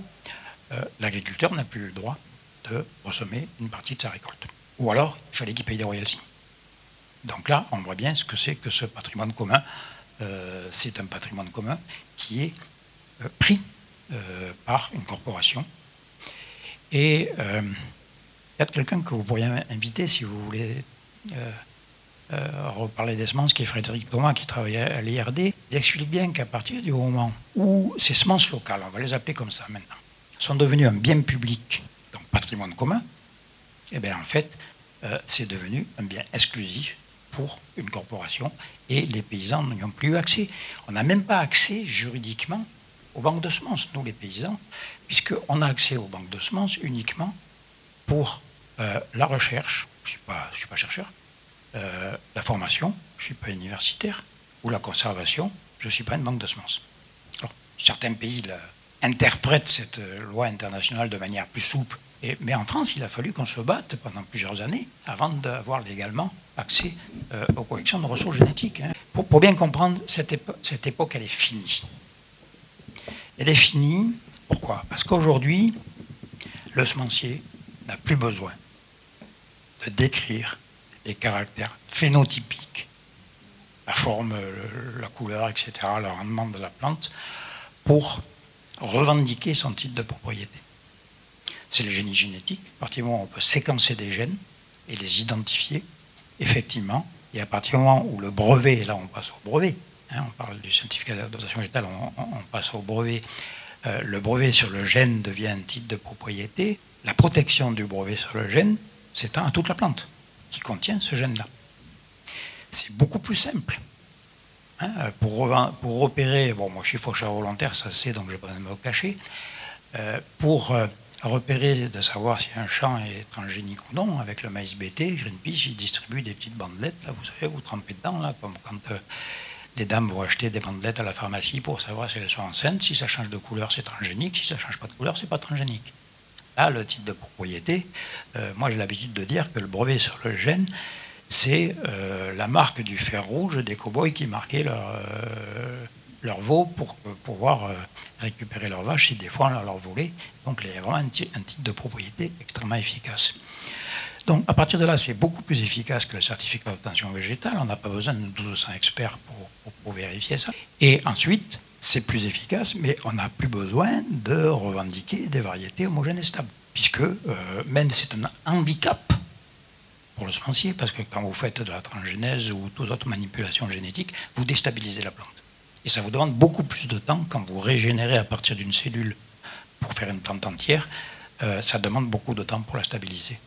l'agriculteur n'a plus le droit de ressemer une partie de sa récolte. Ou alors, il fallait qu'il paye des royalties. Donc là, on voit bien ce que c'est que ce patrimoine commun. C'est un patrimoine commun qui est pris par une corporation. Et y a quelqu'un que vous pourriez inviter si vous voulez reparler des semences, qui est Frédéric Thomas, qui travaille à l'IRD. Il explique bien qu'à partir du moment où ces semences locales, on va les appeler comme ça maintenant, sont devenues un bien public, donc patrimoine commun, eh bien en fait, c'est devenu un bien exclusif pour une corporation et les paysans n'y ont plus accès. On n'a même pas accès juridiquement aux banques de semences, nous les paysans, puisqu'on a accès aux banques de semences uniquement pour euh, la recherche, je ne suis, pas chercheur, euh, la formation, je ne suis pas universitaire, ou la conservation, je ne suis pas une banque de semences. Certains pays interprètent cette loi internationale de manière plus souple mais en France, il a fallu qu'on se batte pendant plusieurs années avant d'avoir légalement accès euh, aux collections de ressources génétiques. Hein. Pour, bien comprendre, cette époque, elle est finie. Elle est finie, pourquoi? Parce qu'aujourd'hui, le semencier n'a plus besoin décrire les caractères phénotypiques, la forme, la couleur, etc., le rendement de la plante, pour revendiquer son titre de propriété c'est le génie génétique. À partir du moment où on peut séquencer des gènes et les identifier, effectivement, et à partir du moment où le brevet, là on passe au brevet, hein, on parle du certificat d'adaptation végétale, on, passe au brevet, euh, le brevet sur le gène devient un titre de propriété, la protection du brevet sur le gène s'étend à toute la plante qui contient ce gène-là. C'est beaucoup plus simple. Hein, pour, repérer, bon, moi je suis faucheur volontaire, ça c'est, donc je vais pas me cacher, euh, pour euh, repérer, de savoir si un champ est transgénique ou non, avec le maïs BT, Greenpeace, distribue des petites bandelettes, là, vous savez, vous trempez dedans, comme quand euh, les dames vont acheter des bandelettes à la pharmacie pour savoir si elles sont enceintes. Si ça change de couleur, c'est transgénique. Si ça ne change pas de couleur, c'est pas transgénique. Là, le titre de propriété, euh, moi j'ai l'habitude de dire que le brevet sur le gène, c'est euh, la marque du fer rouge des cow-boys qui marquaient leur, leur veau pour pouvoir récupérer leurs vaches si des fois on leur volait. Donc il y a vraiment un, titre de propriété extrêmement efficace. Donc à partir de là, c'est beaucoup plus efficace que le certificat d'obtention végétale. On n'a pas besoin de 1200 experts pour, pour, vérifier ça. Et ensuite, c'est plus efficace, mais on n'a plus besoin de revendiquer des variétés homogènes et stables. Puisque euh, même c'est un handicap pour le semencier, parce que quand vous faites de la transgénèse ou toute autre manipulation génétique, vous déstabilisez la plante. Et ça vous demande beaucoup plus de temps quand vous régénérez à partir d'une cellule pour faire une plante entière. Euh, ça demande beaucoup de temps pour la stabiliser.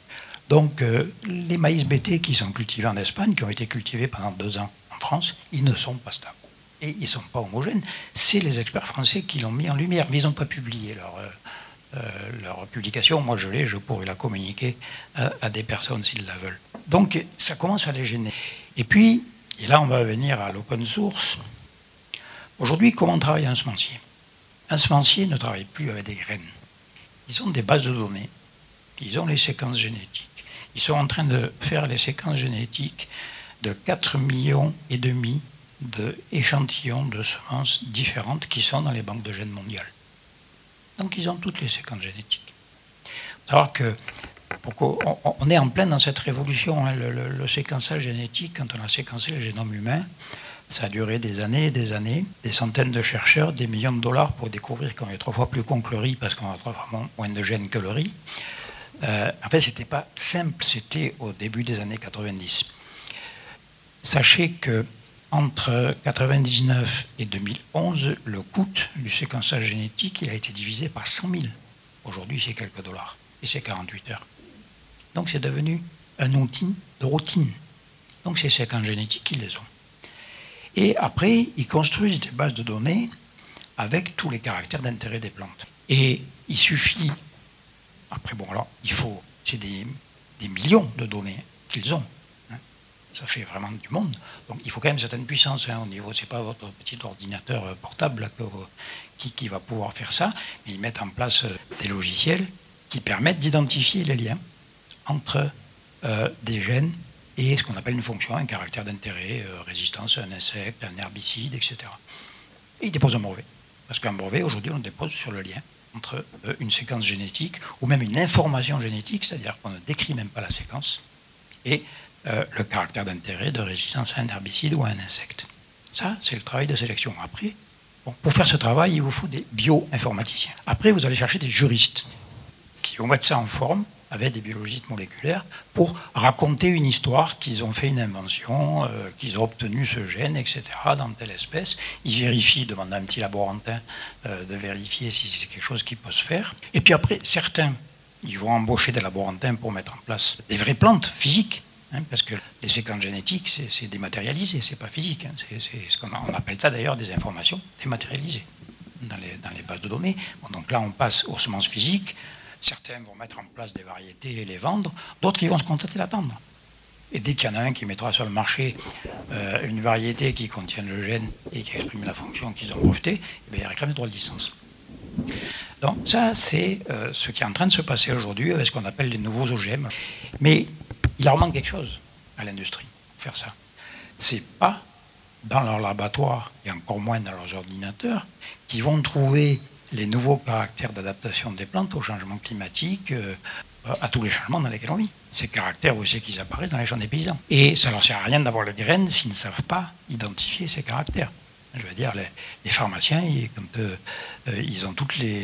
Donc euh, les maïs BT qui sont cultivés en Espagne, qui ont été cultivés pendant deux ans en France, ils ne sont pas stables. Et ils ne sont pas homogènes. C'est les experts français qui l'ont mis en lumière, mais ils n'ont pas publié leur, euh, leur publication. Moi, je l'ai, je pourrais la communiquer à des personnes s'ils la veulent. Donc ça commence à les gêner. Et puis, et là on va venir à l'open source. Aujourd'hui, comment travaille un semencier? Un semencier ne travaille plus avec des graines. Ils ont des bases de données, ils ont les séquences génétiques. Ils sont en train de faire les séquences génétiques de 4 millions et demi d'échantillons de semences différentes qui sont dans les banques de gènes mondiales. Donc ils ont toutes les séquences génétiques. Savoir que on est en plein dans cette révolution. Hein. le, le, séquençage génétique, quand on a séquencé le génome humain, ça a duré des années et des années, des centaines de chercheurs, des millions de dollars pour découvrir qu'on est trois fois plus con que le riz parce qu'on a trois fois moins de gènes que le riz. Euh, en fait, c'était pas simple, c'était au début des années 90. Sachez que entre 99 et 2011, le coût du séquençage génétique il a été divisé par 100 000. Aujourd'hui, c'est quelques dollars et c'est 48 heures. Donc, c'est devenu un outil de routine. Donc, ces séquences génétiques, ils les ont. Et après, ils construisent des bases de données avec tous les caractères d'intérêt des plantes. Et il suffit, après, bon, alors, il faut, c'est des, millions de données qu'ils ont. Ça fait vraiment du monde. Donc il faut quand même une certaine puissance hein, au niveau. C'est pas votre petit ordinateur portable qui, qui, va pouvoir faire ça. Mais ils mettent en place euh, des logiciels qui permettent d'identifier les liens entre euh, des gènes et ce qu'on appelle une fonction, un caractère d'intérêt, euh, résistance à un insecte, un herbicide, etc. Et il dépose un brevet. Parce qu'un brevet, aujourd'hui, on dépose sur le lien entre euh, une séquence génétique ou même une information génétique, c'est-à-dire qu'on ne décrit même pas la séquence, et euh, le caractère d'intérêt de résistance à un herbicide ou à un insecte. Ça, c'est le travail de sélection. Après, pour faire ce travail, il vous faut des bioinformaticiens. Après, vous allez chercher des juristes qui vont mettre ça en forme avec des biologistes moléculaires pour raconter une histoire qu'ils ont fait une invention, euh, qu'ils ont obtenu ce gène, etc., dans telle espèce. Ils vérifient, demandent à un petit laborantin euh, de vérifier si c'est quelque chose qui peut se faire. Et puis après, certains, ils vont embaucher des laborantins pour mettre en place des vraies plantes physiques. Hein, parce que les séquences génétiques, c'est dématérialisé, c'est pas physique. Hein. ce on appelle ça d'ailleurs des informations dématérialisées dans les, bases de données. donc là, on passe aux semences physiques, Certains vont mettre en place des variétés et les vendre, d'autres qui vont se contenter d'attendre. Et dès qu'il y en a un qui mettra sur le marché euh, une variété qui contient le gène et qui exprime la fonction qu'ils ont brevetée, eh il réclame le droit de licence. Donc ça, c'est euh, ce qui est en train de se passer aujourd'hui avec ce qu'on appelle les nouveaux OGM. Mais il leur manque quelque chose à l'industrie pour faire ça. C'est pas dans leur laboratoire et encore moins dans leurs ordinateurs qu'ils vont trouver les nouveaux caractères d'adaptation des plantes au changement climatique, euh, à tous les changements dans lesquels on vit. Ces caractères aussi qu'ils apparaissent dans les champs des paysans. Et ça ne leur sert à rien d'avoir les graines s'ils ne savent pas identifier ces caractères. Je veux dire, les, pharmaciens, euh, euh, ils ont toutes les,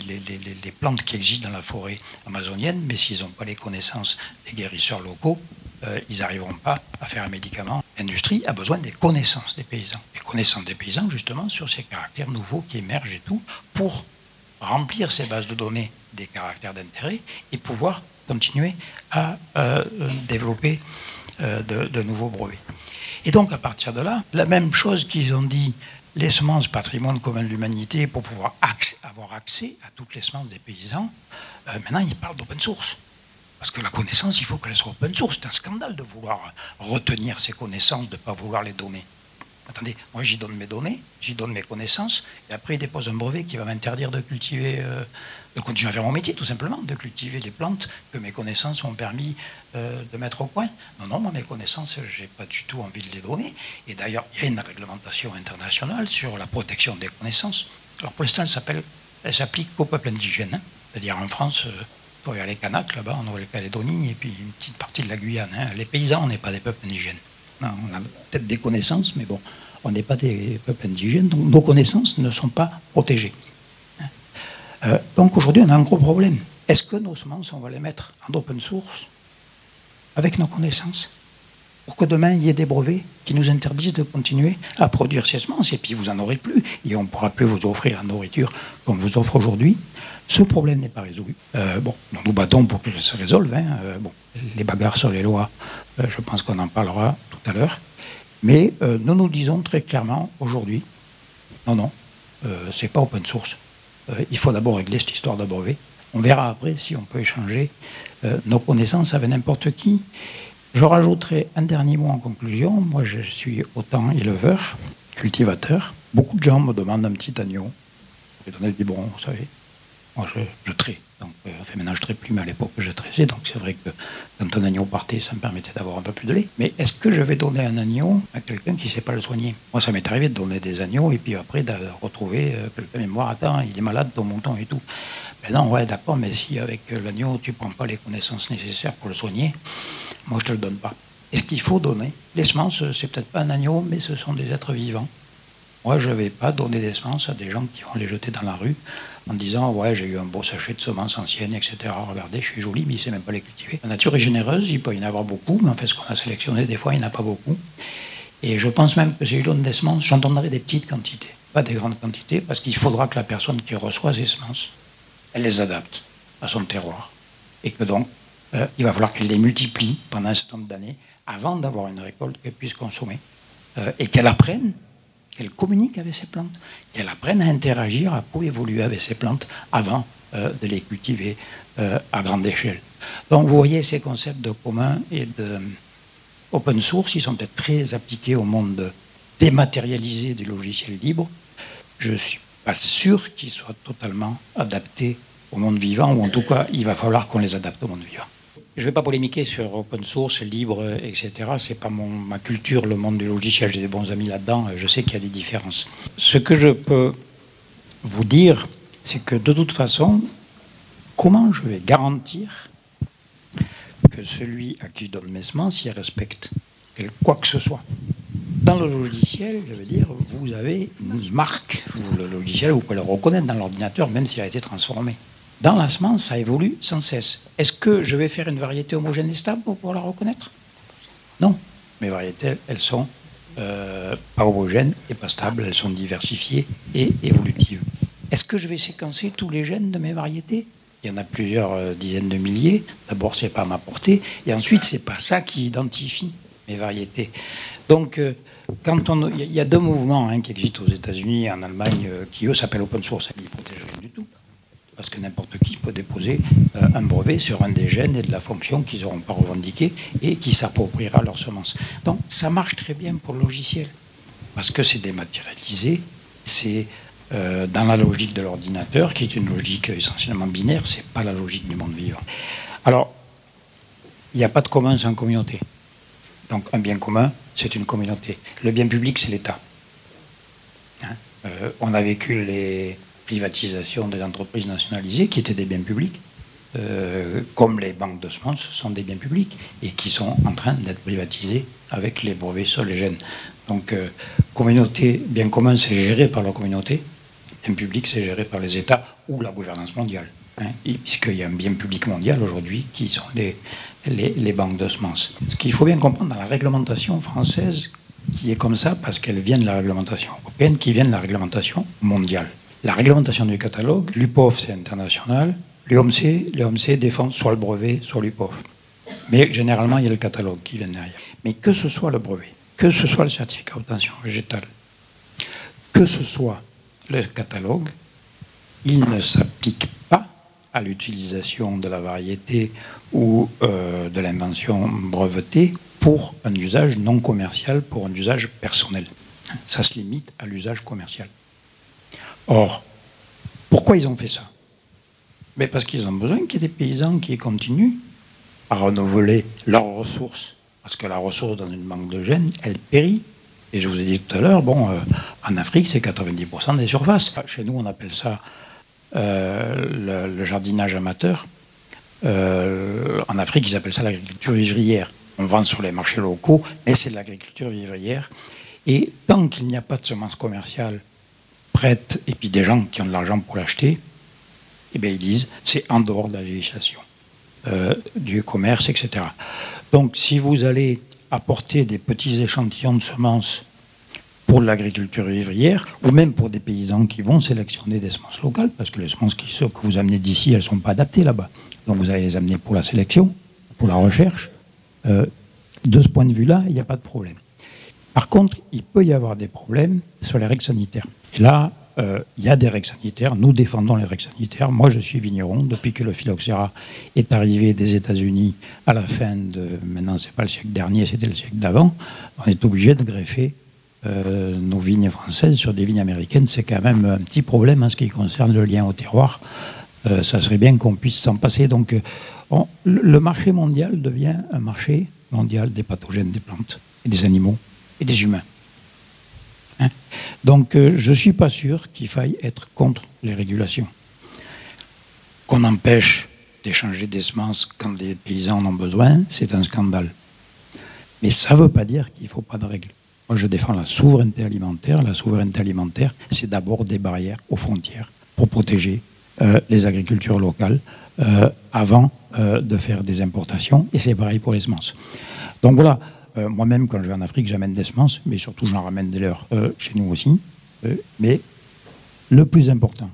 plantes qui existent dans la forêt amazonienne, mais s'ils n'ont pas les connaissances des guérisseurs locaux, ils n'arriveront pas à faire un médicament. L'industrie a besoin des connaissances des paysans. Les connaissances des paysans, justement, sur ces caractères nouveaux qui émergent et tout, pour remplir ces bases de données des caractères d'intérêt et pouvoir continuer à euh, développer euh, de, nouveaux brevets. Et donc à partir de là, la même chose qu'ils ont dit, les semences patrimoine commun de l'humanité pour pouvoir avoir accès à toutes les semences des paysans, euh, maintenant ils parlent d'open source. Parce que la connaissance, il faut qu'elle soit open source. C'est un scandale de vouloir retenir ces connaissances, de ne pas vouloir les donner. Attendez, moi j'y donne mes données, j'y donne mes connaissances, et après il dépose un brevet qui va m'interdire de cultiver, euh, de continuer à faire mon métier tout simplement, de cultiver les plantes que mes connaissances ont permis euh, de mettre au point. Non, non, moi mes connaissances, j'ai pas du tout envie de les donner. Et d'ailleurs, il y a une réglementation internationale sur la protection des connaissances. Alors pour l'instant, elle s'applique au peuple indigène. Hein. C'est-à-dire en France, euh, y a les Kanaks là-bas, en Nouvelle-Calédonie, et puis une petite partie de la Guyane. Hein. Les paysans, on n'est pas des peuples indigènes on a peut-être des connaissances, mais bon, on n'est pas des peuples indigènes, donc nos connaissances ne sont pas protégées. Euh, donc aujourd'hui, on a un gros problème. Est-ce que nos semences, on va les mettre en open source avec nos connaissances pour que demain, il y ait des brevets qui nous interdisent de continuer à produire ces semences, et puis vous en aurez plus, et on ne pourra plus vous offrir la nourriture qu'on vous offre aujourd'hui? Ce problème n'est pas résolu. Euh, bon, nous nous battons pour ça se résolve. Hein. Euh, bon, les bagarres sur les lois, je pense qu'on en parlera à l'heure. Mais nous nous disons très clairement aujourd'hui, non, non, c'est pas open source. Euh, il faut d'abord régler cette histoire de brevet. On verra après si on peut échanger nos connaissances avec n'importe qui. Je rajouterai un dernier mot en conclusion. Moi, je suis autant éleveur, cultivateur. Beaucoup de gens me demandent un petit agneau. Je vais donner biberon, vous savez. Moi, je, trais. Donc, euh, enfin, maintenant, je ne plus, mais à l'époque, je tressais. Donc, c'est vrai que quand un agneau partait, ça me permettait d'avoir un peu plus de lait. Mais est-ce que je vais donner un agneau à quelqu'un qui ne sait pas le soigner? Moi, ça m'est arrivé de donner des agneaux et puis après, de retrouver euh, quelqu'un moi, attends, il est malade, ton mouton et tout. Ben non, ouais, d'accord, mais si avec l'agneau, tu ne prends pas les connaissances nécessaires pour le soigner, moi, je ne te le donne pas. Est-ce qu'il faut donner? Les semences, c'est peut-être pas un agneau, mais ce sont des êtres vivants. Moi, je ne vais pas donner des semences à des gens qui vont les jeter dans la rue en disant Ouais, j'ai eu un beau sachet de semences anciennes, etc. Regardez, je suis joli, mais il ne sait même pas les cultiver. La nature est généreuse, il peut y en avoir beaucoup, mais en fait, ce qu'on a sélectionné, des fois, il n'y en a pas beaucoup. Et je pense même que si je donne des semences, j'en donnerai des petites quantités, pas des grandes quantités, parce qu'il faudra que la personne qui reçoit ces semences, elle les adapte à son terroir. Et que donc, euh, il va falloir qu'elle les multiplie pendant un certain nombre d'années avant d'avoir une récolte qu'elle puisse consommer. Euh, et qu'elle apprenne qu'elle communique avec ces plantes, qu'elle apprenne à interagir, à coévoluer avec ces plantes avant euh, de les cultiver euh, à grande échelle. Donc vous voyez ces concepts de commun et de open source, ils sont peut-être très appliqués au monde dématérialisé des logiciels libres. Je ne suis pas sûr qu'ils soient totalement adaptés au monde vivant, ou en tout cas, il va falloir qu'on les adapte au monde vivant. Je ne vais pas polémiquer sur open source, libre, etc. C'est pas mon, ma culture, le monde du logiciel. J'ai des bons amis là-dedans. Je sais qu'il y a des différences. Ce que je peux vous dire, c'est que de toute façon, comment je vais garantir que celui à qui je donne mes semences y respecte quoi que ce soit? Dans le logiciel, je veux dire, vous avez une marque. le logiciel, vous pouvez le reconnaître dans l'ordinateur, même s'il a été transformé. Dans la semence, ça évolue sans cesse. Est-ce que je vais faire une variété homogène et stable pour la reconnaître? Non. Mes variétés, elles sont euh, pas homogènes et pas stables, elles sont diversifiées et évolutives. Est-ce que je vais séquencer tous les gènes de mes variétés? Il y en a plusieurs euh, dizaines de milliers. D'abord, c'est pas à ma portée, et ensuite, c'est pas ça qui identifie mes variétés. Donc, euh, quand on, il y a deux mouvements hein, qui existent aux États-Unis et en Allemagne qui eux s'appellent open source, ils protègent rien du tout parce que n'importe qui peut déposer euh, un brevet sur un des gènes et de la fonction qu'ils n'auront pas revendiqué et qui s'appropriera leur semence. Donc ça marche très bien pour le logiciel, parce que c'est dématérialisé, c'est euh, dans la logique de l'ordinateur, qui est une logique essentiellement binaire, c'est pas la logique du monde vivant. Alors, il n'y a pas de commun sans communauté. Donc un bien commun, c'est une communauté. Le bien public, c'est l'État. Hein euh, on a vécu les, privatisation des entreprises nationalisées qui étaient des biens publics, euh, comme les banques de semences sont des biens publics et qui sont en train d'être privatisés avec les brevets sur les gènes. Donc, euh, communauté, bien commun, c'est géré par la communauté, bien public, c'est géré par les États ou la gouvernance mondiale, hein, puisqu'il y a un bien public mondial aujourd'hui qui sont les, les, les banques de semences. Ce qu'il faut bien comprendre dans la réglementation française, qui est comme ça parce qu'elle vient de la réglementation européenne, qui vient de la réglementation mondiale la réglementation du catalogue, l'UPOF c'est international, l'UOMC défend soit le brevet, soit l'UPOF. Mais généralement, il y a le catalogue qui vient derrière. Mais que ce soit le brevet, que ce soit le certificat d'obtention végétale, que ce soit le catalogue, il ne s'applique pas à l'utilisation de la variété ou euh, de l'invention brevetée pour un usage non commercial, pour un usage personnel. Ça se limite à l'usage commercial. Or, pourquoi ils ont fait ça? Mais Parce qu'ils ont besoin qu'il y ait des paysans qui continuent à renouveler leurs ressources. Parce que la ressource dans une banque de gènes, elle périt. Et je vous ai dit tout à l'heure, bon, euh, en Afrique, c'est 90% des surfaces. Chez nous, on appelle ça euh, le, jardinage amateur. Euh, en Afrique, ils appellent ça l'agriculture vivrière. On vend sur les marchés locaux, mais c'est de l'agriculture vivrière. Et tant qu'il n'y a pas de semences commerciales prêtent, et puis des gens qui ont de l'argent pour l'acheter, eh bien, ils disent c'est en dehors de la législation euh, du commerce, etc. Donc, si vous allez apporter des petits échantillons de semences pour l'agriculture vivrière, ou même pour des paysans qui vont sélectionner des semences locales, parce que les semences que vous amenez d'ici, elles ne sont pas adaptées là-bas. Donc vous allez les amener pour la sélection, pour la recherche. Euh, de ce point de vue-là, il n'y a pas de problème. Par contre, il peut y avoir des problèmes sur les règles sanitaires. Et là, euh, il y a des règles sanitaires. Nous défendons les règles sanitaires. Moi, je suis vigneron. Depuis que le phylloxéra est arrivé des États-Unis à la fin de. Maintenant, c'est pas le siècle dernier, c'était le siècle d'avant. On est obligé de greffer euh, nos vignes françaises sur des vignes américaines. C'est quand même un petit problème en ce qui concerne le lien au terroir. Euh, ça serait bien qu'on puisse s'en passer. Donc, le marché mondial devient un marché mondial des pathogènes des plantes et des animaux et des humains. Hein? Donc euh, je ne suis pas sûr qu'il faille être contre les régulations. Qu'on empêche d'échanger des semences quand les paysans en ont besoin, c'est un scandale. Mais ça ne veut pas dire qu'il ne faut pas de règles. Moi, je défends la souveraineté alimentaire. La souveraineté alimentaire, c'est d'abord des barrières aux frontières pour protéger euh, les agricultures locales euh, avant de faire des importations. Et c'est pareil pour les semences. Donc voilà, euh, moi-même, quand je vais en Afrique, j'amène des semences, mais surtout j'en ramène des leurs euh, chez nous aussi. Euh, mais le plus important,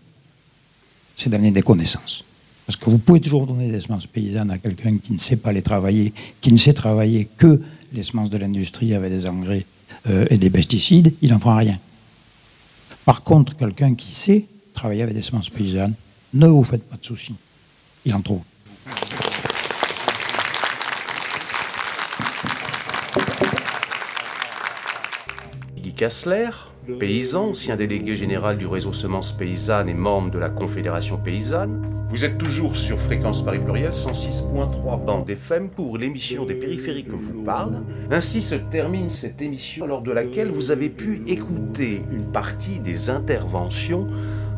c'est d'amener des connaissances. Parce que vous pouvez toujours donner des semences paysannes à quelqu'un qui ne sait pas les travailler, qui ne sait travailler que les semences de l'industrie avec des engrais et des pesticides, il n'en fera rien. Par contre, quelqu'un qui sait travailler avec des semences paysannes, ne vous faites pas de soucis, il en trouve. Kassler, paysan, ancien délégué général du réseau Semences Paysannes et membre de la Confédération Paysanne. Vous êtes toujours sur Fréquence Paris Pluriel 106.3 bande FM pour l'émission des périphériques que vous parle. Ainsi se termine cette émission lors de laquelle vous avez pu écouter une partie des interventions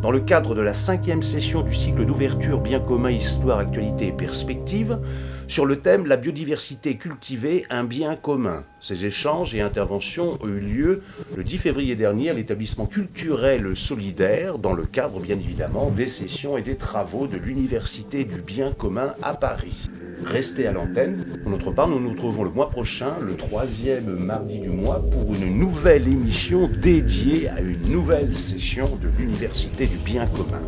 dans le cadre de la cinquième session du cycle d'ouverture Bien commun, histoire, actualité et perspective sur le thème La biodiversité cultivée, un bien commun. Ces échanges et interventions ont eu lieu le 10 février dernier à l'établissement culturel solidaire, dans le cadre bien évidemment des sessions et des travaux de l'Université du bien commun à Paris. Restez à l'antenne. Pour notre part, nous nous retrouvons le mois prochain, le troisième mardi du mois, pour une nouvelle émission dédiée à une nouvelle session de l'Université du bien commun.